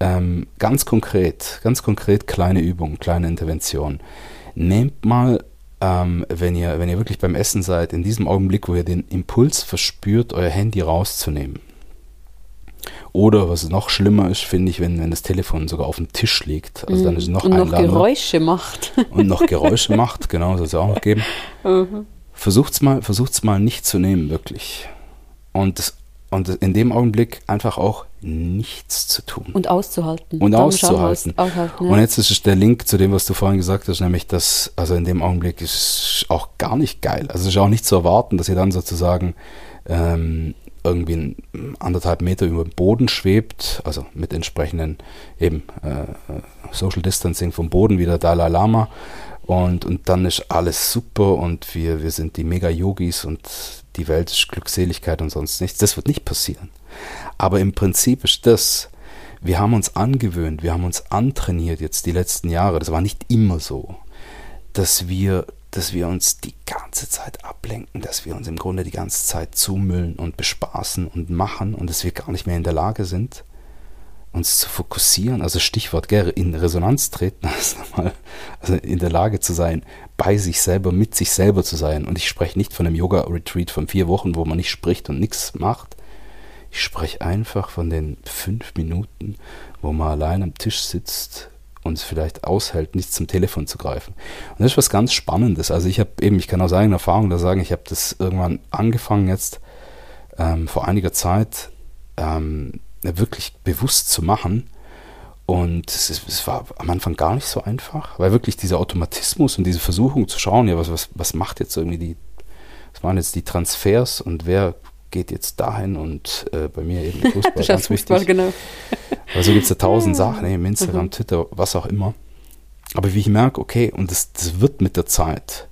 ähm, ganz konkret, ganz konkret kleine Übungen, kleine Interventionen. Nehmt mal ähm, wenn, ihr, wenn ihr wirklich beim Essen seid, in diesem Augenblick, wo ihr den Impuls verspürt, euer Handy rauszunehmen. Oder was noch schlimmer ist, finde ich, wenn, wenn das Telefon sogar auf dem Tisch liegt. Also dann ist es noch Und noch Geräusche macht. Und noch Geräusche macht, genau, soll es auch noch geben. Mhm. Versucht's mal, versucht's mal nicht zu nehmen, wirklich. Und das, und in dem Augenblick einfach auch nichts zu tun. Und auszuhalten. Und auszuhalten. aushalten ja. Und jetzt ist der Link zu dem, was du vorhin gesagt hast, nämlich, dass, also in dem Augenblick ist auch gar nicht geil. Also es ist auch nicht zu erwarten, dass ihr dann sozusagen ähm, irgendwie anderthalb Meter über dem Boden schwebt, also mit entsprechenden eben äh, Social Distancing vom Boden wie der Dalai Lama. Und, und dann ist alles super und wir, wir sind die Mega-Yogis und die Welt ist Glückseligkeit und sonst nichts. Das wird nicht passieren. Aber im Prinzip ist das, wir haben uns angewöhnt, wir haben uns antrainiert jetzt die letzten Jahre, das war nicht immer so, dass wir, dass wir uns die ganze Zeit ablenken, dass wir uns im Grunde die ganze Zeit zumüllen und bespaßen und machen und dass wir gar nicht mehr in der Lage sind, uns zu fokussieren, also Stichwort gell, in Resonanz treten, <laughs> also, mal, also in der Lage zu sein, bei sich selber, mit sich selber zu sein. Und ich spreche nicht von einem Yoga-Retreat von vier Wochen, wo man nicht spricht und nichts macht. Ich spreche einfach von den fünf Minuten, wo man allein am Tisch sitzt und es vielleicht aushält, nicht zum Telefon zu greifen. Und das ist was ganz Spannendes. Also ich habe eben, ich kann aus eigener Erfahrung da sagen, ich habe das irgendwann angefangen jetzt ähm, vor einiger Zeit, ähm, wirklich bewusst zu machen. Und es, ist, es, war am Anfang gar nicht so einfach, weil wirklich dieser Automatismus und diese Versuchung zu schauen, ja, was, was, was macht jetzt irgendwie die, was machen jetzt die Transfers und wer geht jetzt dahin und äh, bei mir eben <laughs> Fußball, ganz Fußball, wichtig. Genau. Also gibt es ja tausend Sachen, eben Instagram, mhm. Twitter, was auch immer. Aber wie ich merke, okay, und das, das wird mit der Zeit.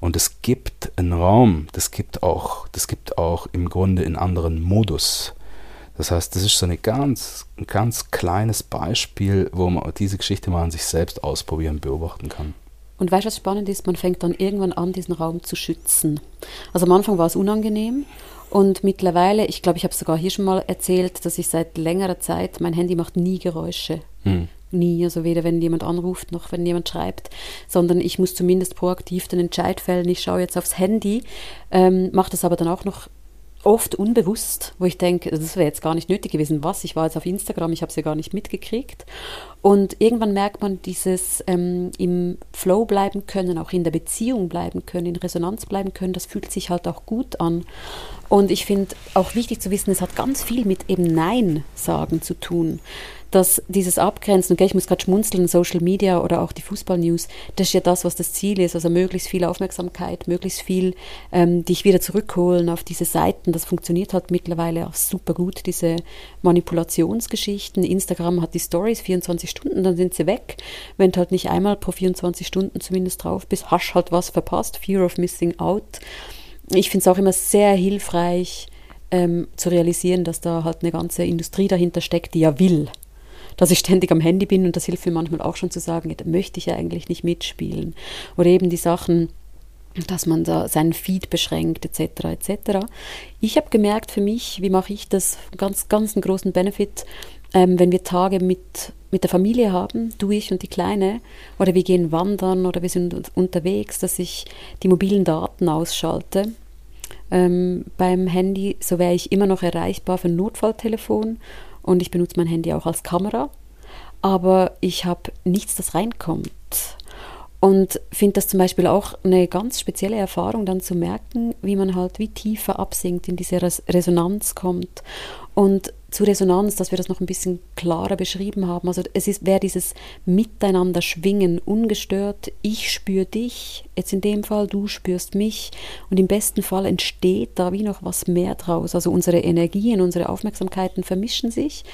Und es gibt einen Raum, das gibt auch, das gibt auch im Grunde in anderen Modus. Das heißt, das ist so eine ganz, ein ganz kleines Beispiel, wo man diese Geschichte mal an sich selbst ausprobieren, beobachten kann. Und weißt du, was spannend ist? Man fängt dann irgendwann an, diesen Raum zu schützen. Also am Anfang war es unangenehm und mittlerweile, ich glaube, ich habe sogar hier schon mal erzählt, dass ich seit längerer Zeit, mein Handy macht nie Geräusche. Hm. Nie, also weder wenn jemand anruft noch wenn jemand schreibt, sondern ich muss zumindest proaktiv den Entscheid fällen. Ich schaue jetzt aufs Handy, ähm, mache das aber dann auch noch oft unbewusst, wo ich denke, das wäre jetzt gar nicht nötig gewesen. Was? Ich war jetzt auf Instagram, ich habe es ja gar nicht mitgekriegt. Und irgendwann merkt man dieses ähm, im Flow bleiben können, auch in der Beziehung bleiben können, in Resonanz bleiben können, das fühlt sich halt auch gut an. Und ich finde auch wichtig zu wissen, es hat ganz viel mit eben Nein sagen zu tun dass dieses Abgrenzen, okay, ich muss gerade schmunzeln, Social Media oder auch die Fußball-News, das ist ja das, was das Ziel ist, also möglichst viel Aufmerksamkeit, möglichst viel ähm, dich wieder zurückholen auf diese Seiten. Das funktioniert halt mittlerweile auch super gut, diese Manipulationsgeschichten. Instagram hat die Stories 24 Stunden, dann sind sie weg. Wenn du halt nicht einmal pro 24 Stunden zumindest drauf bist, hast halt was verpasst, Fear of Missing Out. Ich finde es auch immer sehr hilfreich, ähm, zu realisieren, dass da halt eine ganze Industrie dahinter steckt, die ja will, dass ich ständig am Handy bin und das hilft mir manchmal auch schon zu sagen, da möchte ich ja eigentlich nicht mitspielen. Oder eben die Sachen, dass man da seinen Feed beschränkt etc. etc. Ich habe gemerkt für mich, wie mache ich das, ganz, ganz einen großen Benefit, ähm, wenn wir Tage mit, mit der Familie haben, du, ich und die Kleine, oder wir gehen wandern oder wir sind unterwegs, dass ich die mobilen Daten ausschalte. Ähm, beim Handy, so wäre ich immer noch erreichbar für ein Notfalltelefon und ich benutze mein Handy auch als Kamera, aber ich habe nichts, das reinkommt. Und finde das zum Beispiel auch eine ganz spezielle Erfahrung, dann zu merken, wie man halt wie tiefer absinkt, in diese Res Resonanz kommt. Und zu Resonanz, dass wir das noch ein bisschen klarer beschrieben haben. Also es ist, wäre dieses Miteinander schwingen, ungestört, ich spüre dich, jetzt in dem Fall, du spürst mich. Und im besten Fall entsteht da wie noch was mehr draus. Also unsere Energien, unsere Aufmerksamkeiten vermischen sich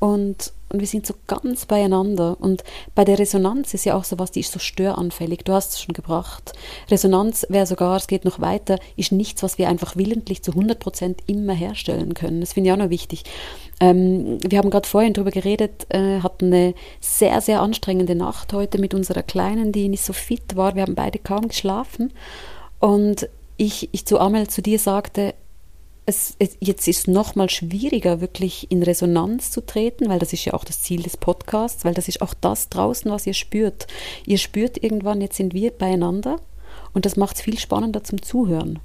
und, und wir sind so ganz beieinander. Und bei der Resonanz ist ja auch so was, die ist so störanfällig. Du hast es schon gebracht. Resonanz wäre sogar, es geht noch weiter, ist nichts, was wir einfach willentlich zu 100 Prozent immer herstellen können. Das finde ich auch noch wichtig. Ähm, wir haben gerade vorhin darüber geredet, äh, hatten eine sehr, sehr anstrengende Nacht heute mit unserer Kleinen, die nicht so fit war. Wir haben beide kaum geschlafen. Und ich, ich zu Amel zu dir sagte, es, es, jetzt ist noch mal schwieriger, wirklich in Resonanz zu treten, weil das ist ja auch das Ziel des Podcasts, weil das ist auch das draußen, was ihr spürt. Ihr spürt irgendwann, jetzt sind wir beieinander und das macht es viel spannender zum Zuhören.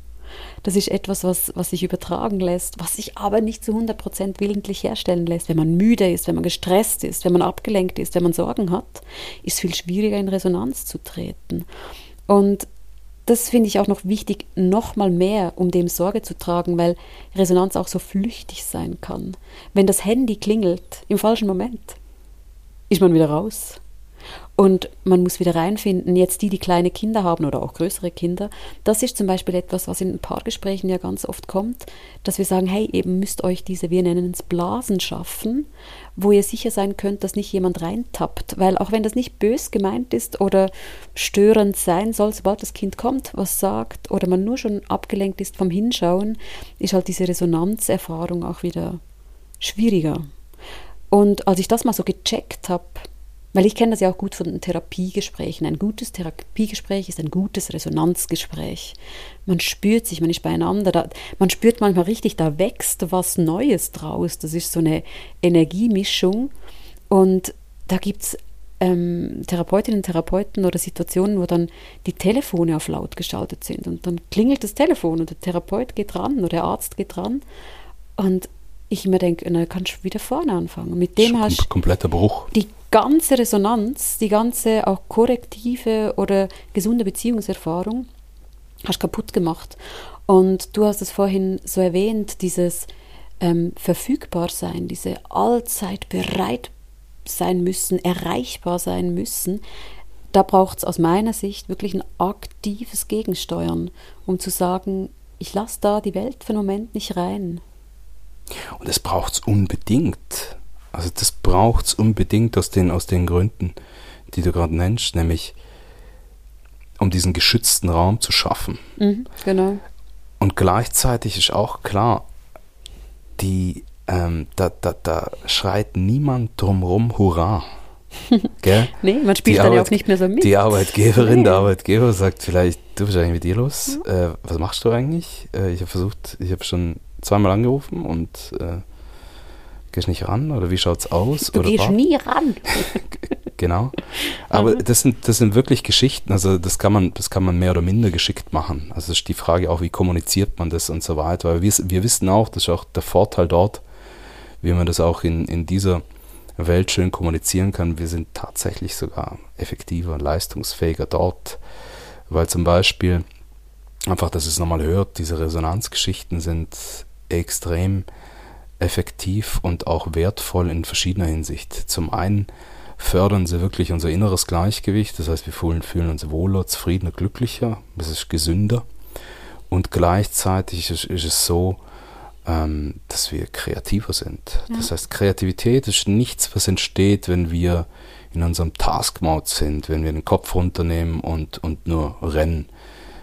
Das ist etwas, was, was sich übertragen lässt, was sich aber nicht zu 100% willentlich herstellen lässt. Wenn man müde ist, wenn man gestresst ist, wenn man abgelenkt ist, wenn man Sorgen hat, ist viel schwieriger in Resonanz zu treten. Und das finde ich auch noch wichtig, nochmal mehr, um dem Sorge zu tragen, weil Resonanz auch so flüchtig sein kann. Wenn das Handy klingelt im falschen Moment, ist man wieder raus. Und man muss wieder reinfinden, jetzt die, die kleine Kinder haben oder auch größere Kinder, das ist zum Beispiel etwas, was in Paargesprächen ja ganz oft kommt, dass wir sagen, hey, eben müsst euch diese, wir nennen es Blasen schaffen, wo ihr sicher sein könnt, dass nicht jemand reintappt. Weil auch wenn das nicht bös gemeint ist oder störend sein soll, sobald das Kind kommt, was sagt oder man nur schon abgelenkt ist vom Hinschauen, ist halt diese Resonanzerfahrung auch wieder schwieriger. Und als ich das mal so gecheckt habe, weil ich kenne das ja auch gut von Therapiegesprächen. Ein gutes Therapiegespräch ist ein gutes Resonanzgespräch. Man spürt sich, man ist beieinander. Da, man spürt manchmal richtig, da wächst was Neues draus. Das ist so eine Energiemischung. Und da gibt es ähm, Therapeutinnen und Therapeuten oder Situationen, wo dann die Telefone auf laut geschaltet sind. Und dann klingelt das Telefon und der Therapeut geht ran oder der Arzt geht ran. Und ich mir denke, na, kannst du wieder vorne anfangen. Mit dem hast du kompletter Bruch. Die ganze Resonanz, die ganze auch korrektive oder gesunde Beziehungserfahrung hast kaputt gemacht. Und du hast es vorhin so erwähnt, dieses ähm, verfügbar sein, diese allzeit bereit sein müssen, erreichbar sein müssen, da braucht es aus meiner Sicht wirklich ein aktives Gegensteuern, um zu sagen, ich lasse da die Welt für einen Moment nicht rein. Und es braucht es unbedingt. Also das braucht es unbedingt aus den, aus den Gründen, die du gerade nennst, nämlich um diesen geschützten Raum zu schaffen. Mhm, genau. Und gleichzeitig ist auch klar, die, ähm, da, da, da schreit niemand drumrum Hurra. <laughs> Gell? nee, man spielt die dann Arbeit, ja auch nicht mehr so mit. Die Arbeitgeberin, nee. der <laughs> Arbeitgeber sagt vielleicht, du bist eigentlich mit dir los? Ja. Äh, was machst du eigentlich? Äh, ich habe versucht, ich habe schon zweimal angerufen und äh, gehst nicht ran oder wie schaut es aus? Du oder gehst nie ran. <laughs> genau. Aber das sind, das sind wirklich Geschichten, also das kann man, das kann man mehr oder minder geschickt machen. Also ist die Frage auch, wie kommuniziert man das und so weiter. Weil wir, wir wissen auch, das ist auch der Vorteil dort, wie man das auch in, in dieser Welt schön kommunizieren kann. Wir sind tatsächlich sogar effektiver, leistungsfähiger dort, weil zum Beispiel einfach, dass es nochmal hört, diese Resonanzgeschichten sind extrem effektiv und auch wertvoll in verschiedener Hinsicht. Zum einen fördern sie wirklich unser inneres Gleichgewicht, das heißt, wir fühlen, fühlen uns wohler, zufriedener, glücklicher, es ist gesünder und gleichzeitig ist, ist es so, ähm, dass wir kreativer sind. Ja. Das heißt, Kreativität ist nichts, was entsteht, wenn wir in unserem Task-Mode sind, wenn wir den Kopf runternehmen und, und nur rennen.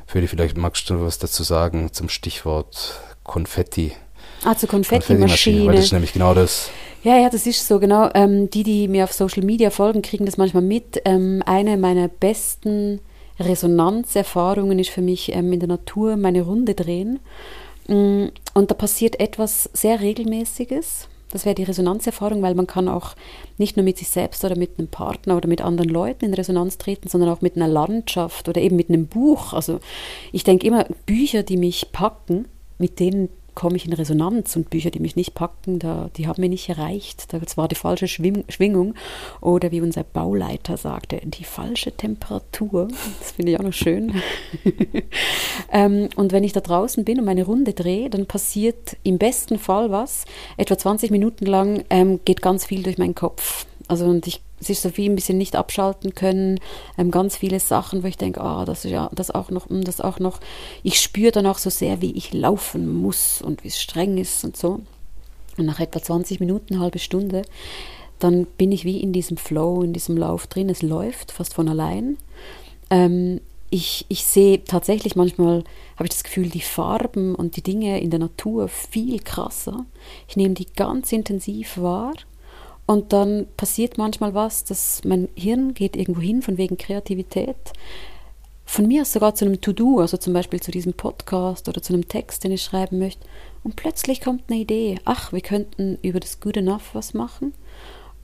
Feli, vielleicht magst du was dazu sagen zum Stichwort Konfetti. Ah, zur Konfetti-Maschine. Weil das ist nämlich genau das. Ja, ja, das ist so, genau. Ähm, die, die mir auf Social Media folgen, kriegen das manchmal mit. Ähm, eine meiner besten Resonanzerfahrungen ist für mich ähm, in der Natur meine Runde drehen. Mm, und da passiert etwas sehr Regelmäßiges. Das wäre die Resonanzerfahrung, weil man kann auch nicht nur mit sich selbst oder mit einem Partner oder mit anderen Leuten in Resonanz treten, sondern auch mit einer Landschaft oder eben mit einem Buch. Also ich denke immer, Bücher, die mich packen, mit denen komme ich in Resonanz und Bücher, die mich nicht packen, da, die haben mir nicht erreicht. Das war die falsche Schwingung. Oder wie unser Bauleiter sagte, die falsche Temperatur. Das finde ich auch noch schön. <laughs> ähm, und wenn ich da draußen bin und meine Runde drehe, dann passiert im besten Fall was. Etwa 20 Minuten lang ähm, geht ganz viel durch meinen Kopf. Also und ich sich so viel ein bisschen nicht abschalten können. Ähm, ganz viele Sachen, wo ich denke, ah, das ist ja das auch noch, hm, das auch noch. Ich spüre dann auch so sehr, wie ich laufen muss und wie es streng ist und so. Und nach etwa 20 Minuten, halbe Stunde, dann bin ich wie in diesem Flow, in diesem Lauf drin. Es läuft fast von allein. Ähm, ich, ich sehe tatsächlich manchmal, habe ich das Gefühl, die Farben und die Dinge in der Natur viel krasser. Ich nehme die ganz intensiv wahr und dann passiert manchmal was, dass mein Hirn geht irgendwo hin von wegen Kreativität. Von mir aus sogar zu einem To-Do, also zum Beispiel zu diesem Podcast oder zu einem Text, den ich schreiben möchte. Und plötzlich kommt eine Idee. Ach, wir könnten über das Good Enough was machen.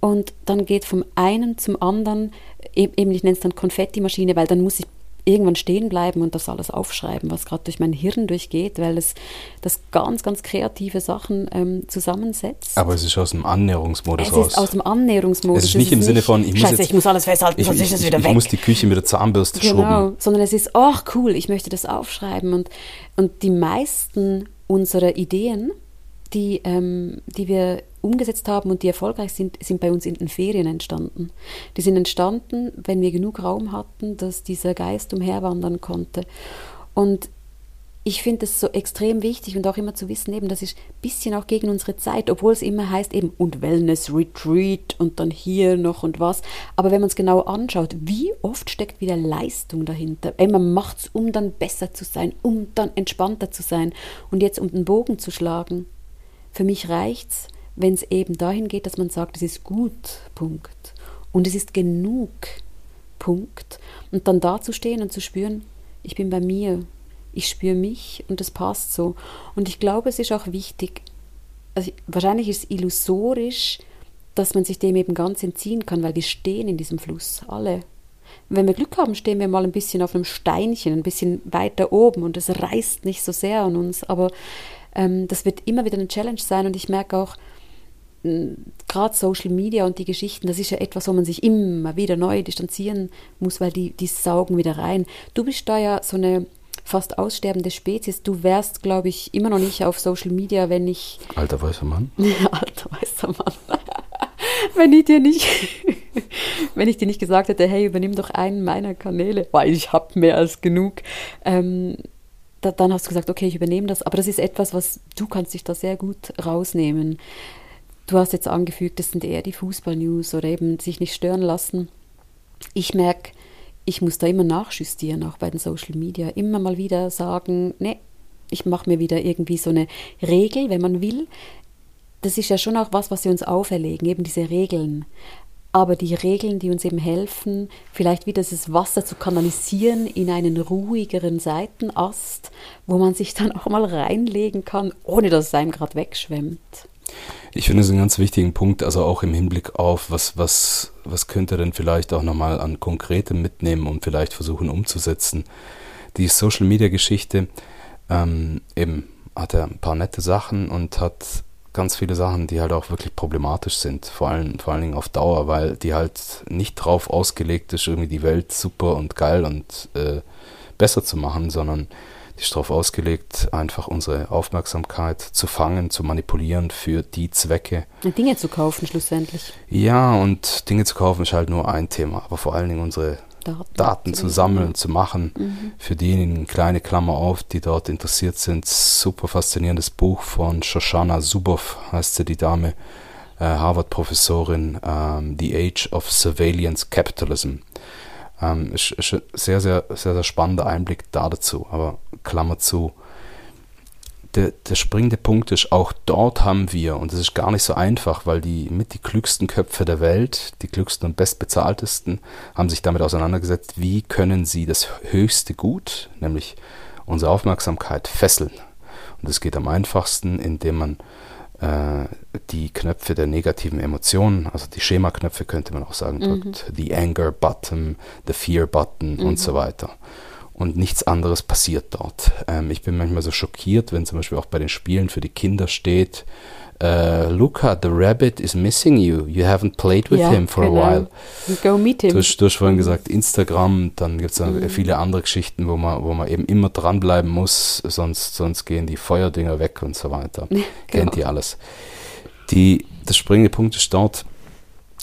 Und dann geht vom einen zum anderen, e-, eben ich nenne es dann Konfetti-Maschine, weil dann muss ich irgendwann stehen bleiben und das alles aufschreiben, was gerade durch mein Hirn durchgeht, weil es das ganz, ganz kreative Sachen ähm, zusammensetzt. Aber es ist aus dem Annäherungsmodus es raus. Es ist aus dem Annäherungsmodus. Es ist nicht im Sinne von, ich muss, Scheiße, jetzt, ich muss alles festhalten, ich, sonst ist es wieder ich, weg. Ich muss die Küche mit der Zahnbürste genau, schrubben. sondern es ist, ach cool, ich möchte das aufschreiben. Und, und die meisten unserer Ideen, die, ähm, die wir umgesetzt haben und die erfolgreich sind, sind bei uns in den Ferien entstanden. Die sind entstanden, wenn wir genug Raum hatten, dass dieser Geist umherwandern konnte. Und ich finde es so extrem wichtig und auch immer zu wissen, eben, das ist ein bisschen auch gegen unsere Zeit, obwohl es immer heißt eben und Wellness Retreat und dann hier noch und was. Aber wenn man es genau anschaut, wie oft steckt wieder Leistung dahinter? Ey, man macht es, um dann besser zu sein, um dann entspannter zu sein. Und jetzt um den Bogen zu schlagen, für mich reicht es, wenn es eben dahin geht, dass man sagt, es ist gut, Punkt. Und es ist genug, Punkt. Und dann da zu stehen und zu spüren, ich bin bei mir, ich spüre mich und es passt so. Und ich glaube, es ist auch wichtig, also wahrscheinlich ist es illusorisch, dass man sich dem eben ganz entziehen kann, weil wir stehen in diesem Fluss, alle. Wenn wir Glück haben, stehen wir mal ein bisschen auf einem Steinchen, ein bisschen weiter oben und es reißt nicht so sehr an uns, aber ähm, das wird immer wieder eine Challenge sein und ich merke auch, gerade Social Media und die Geschichten, das ist ja etwas, wo man sich immer wieder neu distanzieren muss, weil die, die saugen wieder rein. Du bist da ja so eine fast aussterbende Spezies. Du wärst, glaube ich, immer noch nicht auf Social Media, wenn ich. <laughs> Alter weißer Mann. Alter weißer Mann. <laughs> wenn ich dir nicht, <laughs> wenn ich dir nicht gesagt hätte, hey, übernimm doch einen meiner Kanäle, weil ich habe mehr als genug. Ähm, da, dann hast du gesagt, okay, ich übernehme das. Aber das ist etwas, was du kannst dich da sehr gut rausnehmen. Du hast jetzt angefügt, das sind eher die Fußball-News oder eben sich nicht stören lassen. Ich merke, ich muss da immer nachjustieren, auch bei den Social Media. Immer mal wieder sagen, nee, ich mache mir wieder irgendwie so eine Regel, wenn man will. Das ist ja schon auch was, was sie uns auferlegen, eben diese Regeln. Aber die Regeln, die uns eben helfen, vielleicht wieder das Wasser zu kanalisieren in einen ruhigeren Seitenast, wo man sich dann auch mal reinlegen kann, ohne dass es einem gerade wegschwemmt. Ich finde es einen ganz wichtigen Punkt, also auch im Hinblick auf, was, was, was könnte denn vielleicht auch nochmal an Konkretem mitnehmen und vielleicht versuchen umzusetzen. Die Social Media Geschichte ähm, eben hat er ein paar nette Sachen und hat ganz viele Sachen, die halt auch wirklich problematisch sind, vor allem, vor allen Dingen auf Dauer, weil die halt nicht drauf ausgelegt ist, irgendwie die Welt super und geil und äh, besser zu machen, sondern die ist darauf ausgelegt, einfach unsere Aufmerksamkeit zu fangen, zu manipulieren für die Zwecke. Dinge zu kaufen schlussendlich. Ja, und Dinge zu kaufen ist halt nur ein Thema, aber vor allen Dingen unsere Daten, Daten zu sammeln, zu machen. Mhm. Für diejenigen, kleine Klammer auf, die dort interessiert sind, super faszinierendes Buch von Shoshana Zuboff, heißt sie die Dame, äh, Harvard-Professorin, ähm, The Age of Surveillance Capitalism. Ähm, ist, ist sehr, sehr, sehr, sehr spannender Einblick da dazu. Aber Klammer zu, der, der springende Punkt ist, auch dort haben wir, und das ist gar nicht so einfach, weil die mit die klügsten Köpfe der Welt, die klügsten und bestbezahltesten, haben sich damit auseinandergesetzt, wie können sie das höchste Gut, nämlich unsere Aufmerksamkeit, fesseln. Und das geht am einfachsten, indem man die Knöpfe der negativen Emotionen, also die Schemaknöpfe könnte man auch sagen, drückt. Mhm. The Anger Button, the Fear Button mhm. und so weiter. Und nichts anderes passiert dort. Ähm, ich bin manchmal so schockiert, wenn zum Beispiel auch bei den Spielen für die Kinder steht, Uh, Luca, the rabbit is missing you. You haven't played with ja, him for genau. a while. Go meet him. Du hast, du hast vorhin gesagt, Instagram, dann gibt es mhm. viele andere Geschichten, wo man, wo man eben immer dranbleiben muss, sonst, sonst gehen die Feuerdinger weg und so weiter. genau. <laughs> Kennt ihr alles. Die, der springende Punkt ist dort,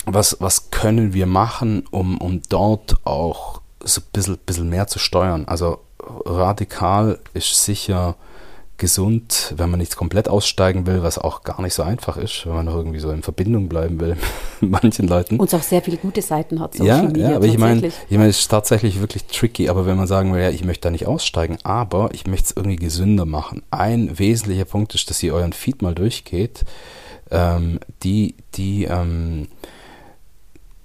was, was können wir machen, um, um dort auch so ein bisschen, bisschen mehr zu steuern? Also radikal ist sicher gesund, wenn man nicht komplett aussteigen will, was auch gar nicht so einfach ist, wenn man noch irgendwie so in Verbindung bleiben will <laughs> mit manchen Leuten. Und es auch sehr viele gute Seiten hat. Social ja, Media, ja, aber ich meine, ich meine, es ist tatsächlich wirklich tricky, aber wenn man sagen will, ja, ich möchte da nicht aussteigen, aber ich möchte es irgendwie gesünder machen. Ein wesentlicher Punkt ist, dass ihr euren Feed mal durchgeht, ähm, die, die, ähm,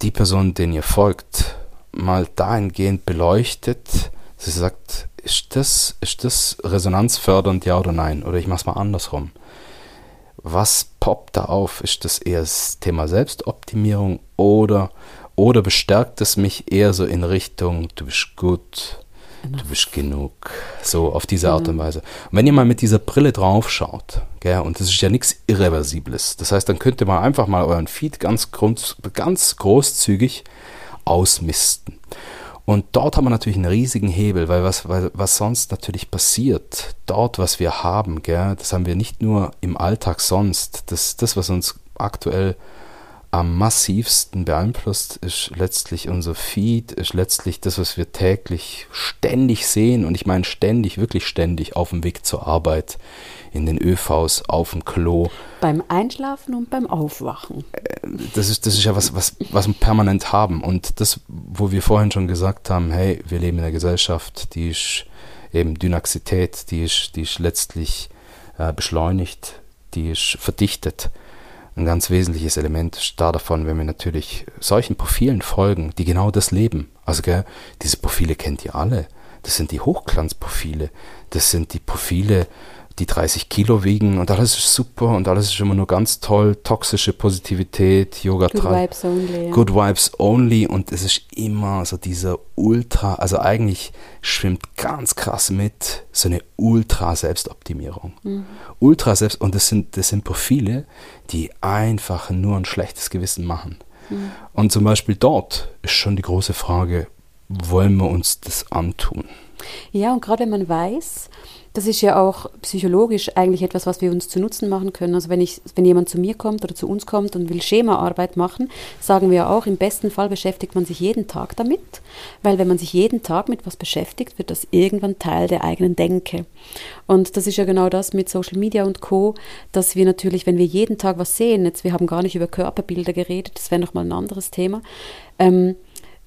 die Person, denen ihr folgt, mal dahingehend beleuchtet, ihr sagt, ist das, ist das resonanzfördernd, ja oder nein? Oder ich mache es mal andersrum. Was poppt da auf? Ist das eher das Thema Selbstoptimierung oder, oder bestärkt es mich eher so in Richtung, du bist gut, du bist genug. So auf diese Art und Weise. Und wenn ihr mal mit dieser Brille drauf schaut, gell, und das ist ja nichts Irreversibles, das heißt, dann könnt ihr mal einfach mal euren Feed ganz, ganz großzügig ausmisten. Und dort haben wir natürlich einen riesigen Hebel, weil was, weil, was sonst natürlich passiert, dort, was wir haben, gell, das haben wir nicht nur im Alltag sonst, das, das was uns aktuell am massivsten beeinflusst, ist letztlich unser Feed, ist letztlich das, was wir täglich ständig sehen. Und ich meine ständig, wirklich ständig auf dem Weg zur Arbeit, in den ÖVs, auf dem Klo. Beim Einschlafen und beim Aufwachen. Das ist, das ist ja was, was, was wir permanent haben. Und das, wo wir vorhin schon gesagt haben, hey, wir leben in einer Gesellschaft, die ist eben Dynaxität, die ist, die ist letztlich äh, beschleunigt, die ist verdichtet ein ganz wesentliches Element ist da davon, wenn wir natürlich solchen Profilen folgen, die genau das leben. Also gell, diese Profile kennt ihr alle. Das sind die Hochglanzprofile. Das sind die Profile, die 30 Kilo wiegen und alles ist super und alles ist immer nur ganz toll, toxische Positivität, Yoga Good Vibes Only. Ja. Good Vibes Only und es ist immer so dieser Ultra, also eigentlich schwimmt ganz krass mit so eine Ultra Selbstoptimierung. Mhm. Ultra Selbst und das sind das sind Profile, die einfach nur ein schlechtes Gewissen machen. Mhm. Und zum Beispiel dort ist schon die große Frage, wollen wir uns das antun? Ja, und gerade wenn man weiß, das ist ja auch psychologisch eigentlich etwas, was wir uns zu Nutzen machen können. Also wenn, ich, wenn jemand zu mir kommt oder zu uns kommt und will Schemaarbeit machen, sagen wir auch, im besten Fall beschäftigt man sich jeden Tag damit, weil wenn man sich jeden Tag mit was beschäftigt, wird das irgendwann Teil der eigenen Denke. Und das ist ja genau das mit Social Media und Co., dass wir natürlich, wenn wir jeden Tag was sehen, jetzt wir haben gar nicht über Körperbilder geredet, das wäre nochmal ein anderes Thema, ähm,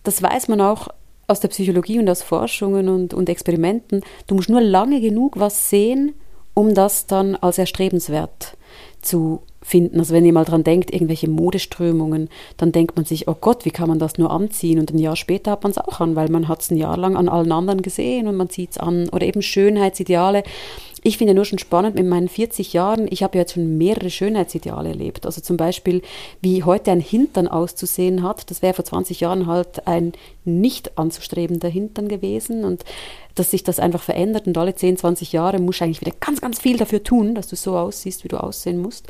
das weiß man auch aus der Psychologie und aus Forschungen und, und Experimenten, du musst nur lange genug was sehen, um das dann als erstrebenswert zu finden. Also wenn ihr mal dran denkt, irgendwelche Modeströmungen, dann denkt man sich, oh Gott, wie kann man das nur anziehen? Und ein Jahr später hat man es auch an, weil man hat es ein Jahr lang an allen anderen gesehen und man zieht es an. Oder eben Schönheitsideale. Ich finde nur schon spannend mit meinen 40 Jahren, ich habe ja jetzt schon mehrere Schönheitsideale erlebt. Also zum Beispiel, wie heute ein Hintern auszusehen hat, das wäre vor 20 Jahren halt ein nicht anzustrebender Hintern gewesen und dass sich das einfach verändert und alle 10, 20 Jahre musst du eigentlich wieder ganz, ganz viel dafür tun, dass du so aussiehst, wie du aussehen musst.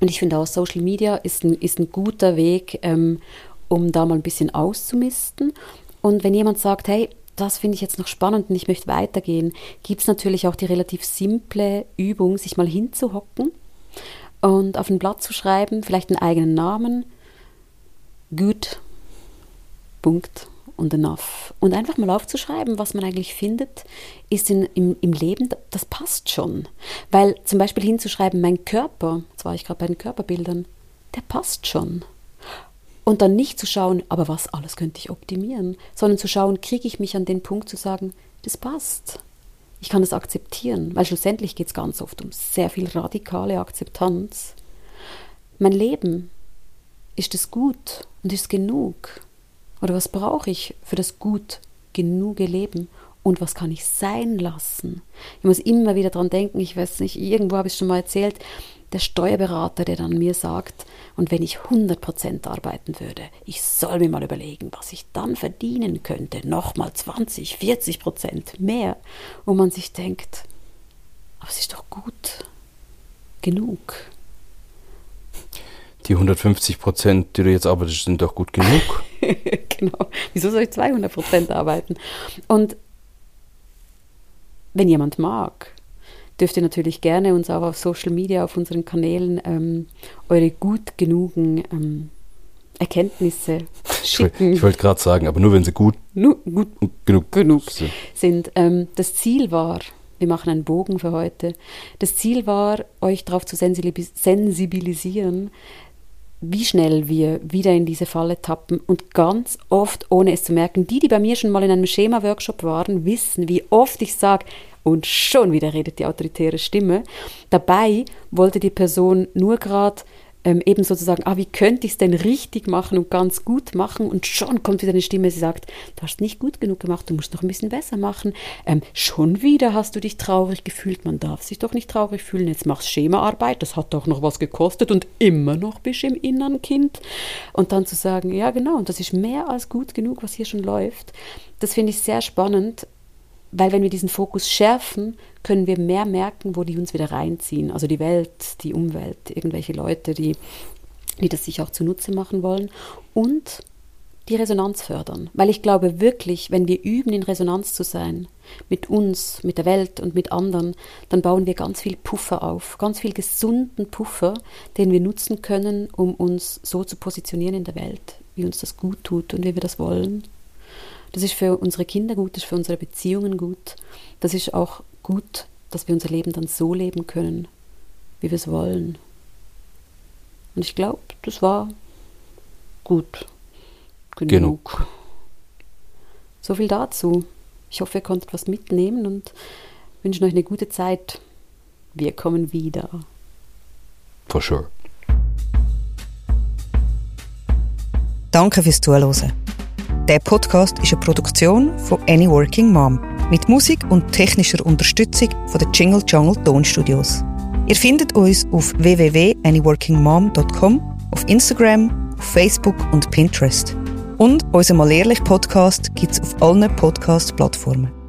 Und ich finde auch Social Media ist ein, ist ein guter Weg, ähm, um da mal ein bisschen auszumisten. Und wenn jemand sagt, hey, das finde ich jetzt noch spannend und ich möchte weitergehen, gibt es natürlich auch die relativ simple Übung, sich mal hinzuhocken und auf ein Blatt zu schreiben, vielleicht einen eigenen Namen, gut, Punkt und enough. Und einfach mal aufzuschreiben, was man eigentlich findet, ist in, im, im Leben, das passt schon. Weil zum Beispiel hinzuschreiben, mein Körper, jetzt war ich gerade bei den Körperbildern, der passt schon. Und dann nicht zu schauen, aber was alles könnte ich optimieren, sondern zu schauen, kriege ich mich an den Punkt zu sagen, das passt. Ich kann das akzeptieren, weil schlussendlich geht es ganz oft um sehr viel radikale Akzeptanz. Mein Leben, ist es gut und ist genug? Oder was brauche ich für das gut genug Leben? Und was kann ich sein lassen? Ich muss immer wieder dran denken, ich weiß nicht, irgendwo habe ich es schon mal erzählt, der Steuerberater, der dann mir sagt, und wenn ich 100% arbeiten würde, ich soll mir mal überlegen, was ich dann verdienen könnte, nochmal 20, 40% mehr, wo man sich denkt, aber es ist doch gut genug. Die 150 Prozent, die du jetzt arbeitest, sind doch gut genug. <laughs> genau. Wieso soll ich 200 Prozent arbeiten? Und wenn jemand mag, dürft ihr natürlich gerne uns auch auf Social Media, auf unseren Kanälen ähm, eure gut genugen ähm, Erkenntnisse schicken. Ich wollte gerade sagen, aber nur wenn sie gut, nu, gut genug, genug sind. sind. Ähm, das Ziel war, wir machen einen Bogen für heute, das Ziel war, euch darauf zu sensibilisieren, wie schnell wir wieder in diese Falle tappen und ganz oft, ohne es zu merken, die, die bei mir schon mal in einem Schema-Workshop waren, wissen, wie oft ich sage, und schon wieder redet die autoritäre Stimme. Dabei wollte die Person nur gerade ähm, eben sozusagen, ah, wie könnte ich es denn richtig machen und ganz gut machen? Und schon kommt wieder eine Stimme, sie sagt, du hast nicht gut genug gemacht, du musst noch ein bisschen besser machen. Ähm, schon wieder hast du dich traurig gefühlt, man darf sich doch nicht traurig fühlen, jetzt machst Schemaarbeit, das hat doch noch was gekostet und immer noch bist du im inneren Kind. Und dann zu sagen, ja genau, und das ist mehr als gut genug, was hier schon läuft, das finde ich sehr spannend, weil wenn wir diesen Fokus schärfen, können wir mehr merken, wo die uns wieder reinziehen. Also die Welt, die Umwelt, irgendwelche Leute, die, die das sich auch zunutze machen wollen. Und die Resonanz fördern. Weil ich glaube wirklich, wenn wir üben, in Resonanz zu sein, mit uns, mit der Welt und mit anderen, dann bauen wir ganz viel Puffer auf, ganz viel gesunden Puffer, den wir nutzen können, um uns so zu positionieren in der Welt, wie uns das gut tut und wie wir das wollen. Das ist für unsere Kinder gut, das ist für unsere Beziehungen gut. Das ist auch gut, dass wir unser Leben dann so leben können, wie wir es wollen. Und ich glaube, das war gut genug. genug. So viel dazu. Ich hoffe, ihr konntet was mitnehmen und wünsche euch eine gute Zeit. Wir kommen wieder. For sure. Danke fürs Zuhören. Der Podcast ist eine Produktion von Any Working Mom mit Musik und technischer Unterstützung von den Jingle Jungle Tonstudios. Ihr findet uns auf www.anyworkingmom.com, auf Instagram, auf Facebook und Pinterest. Und unser Mal Ehrlich Podcast gibt es auf allen Podcast-Plattformen.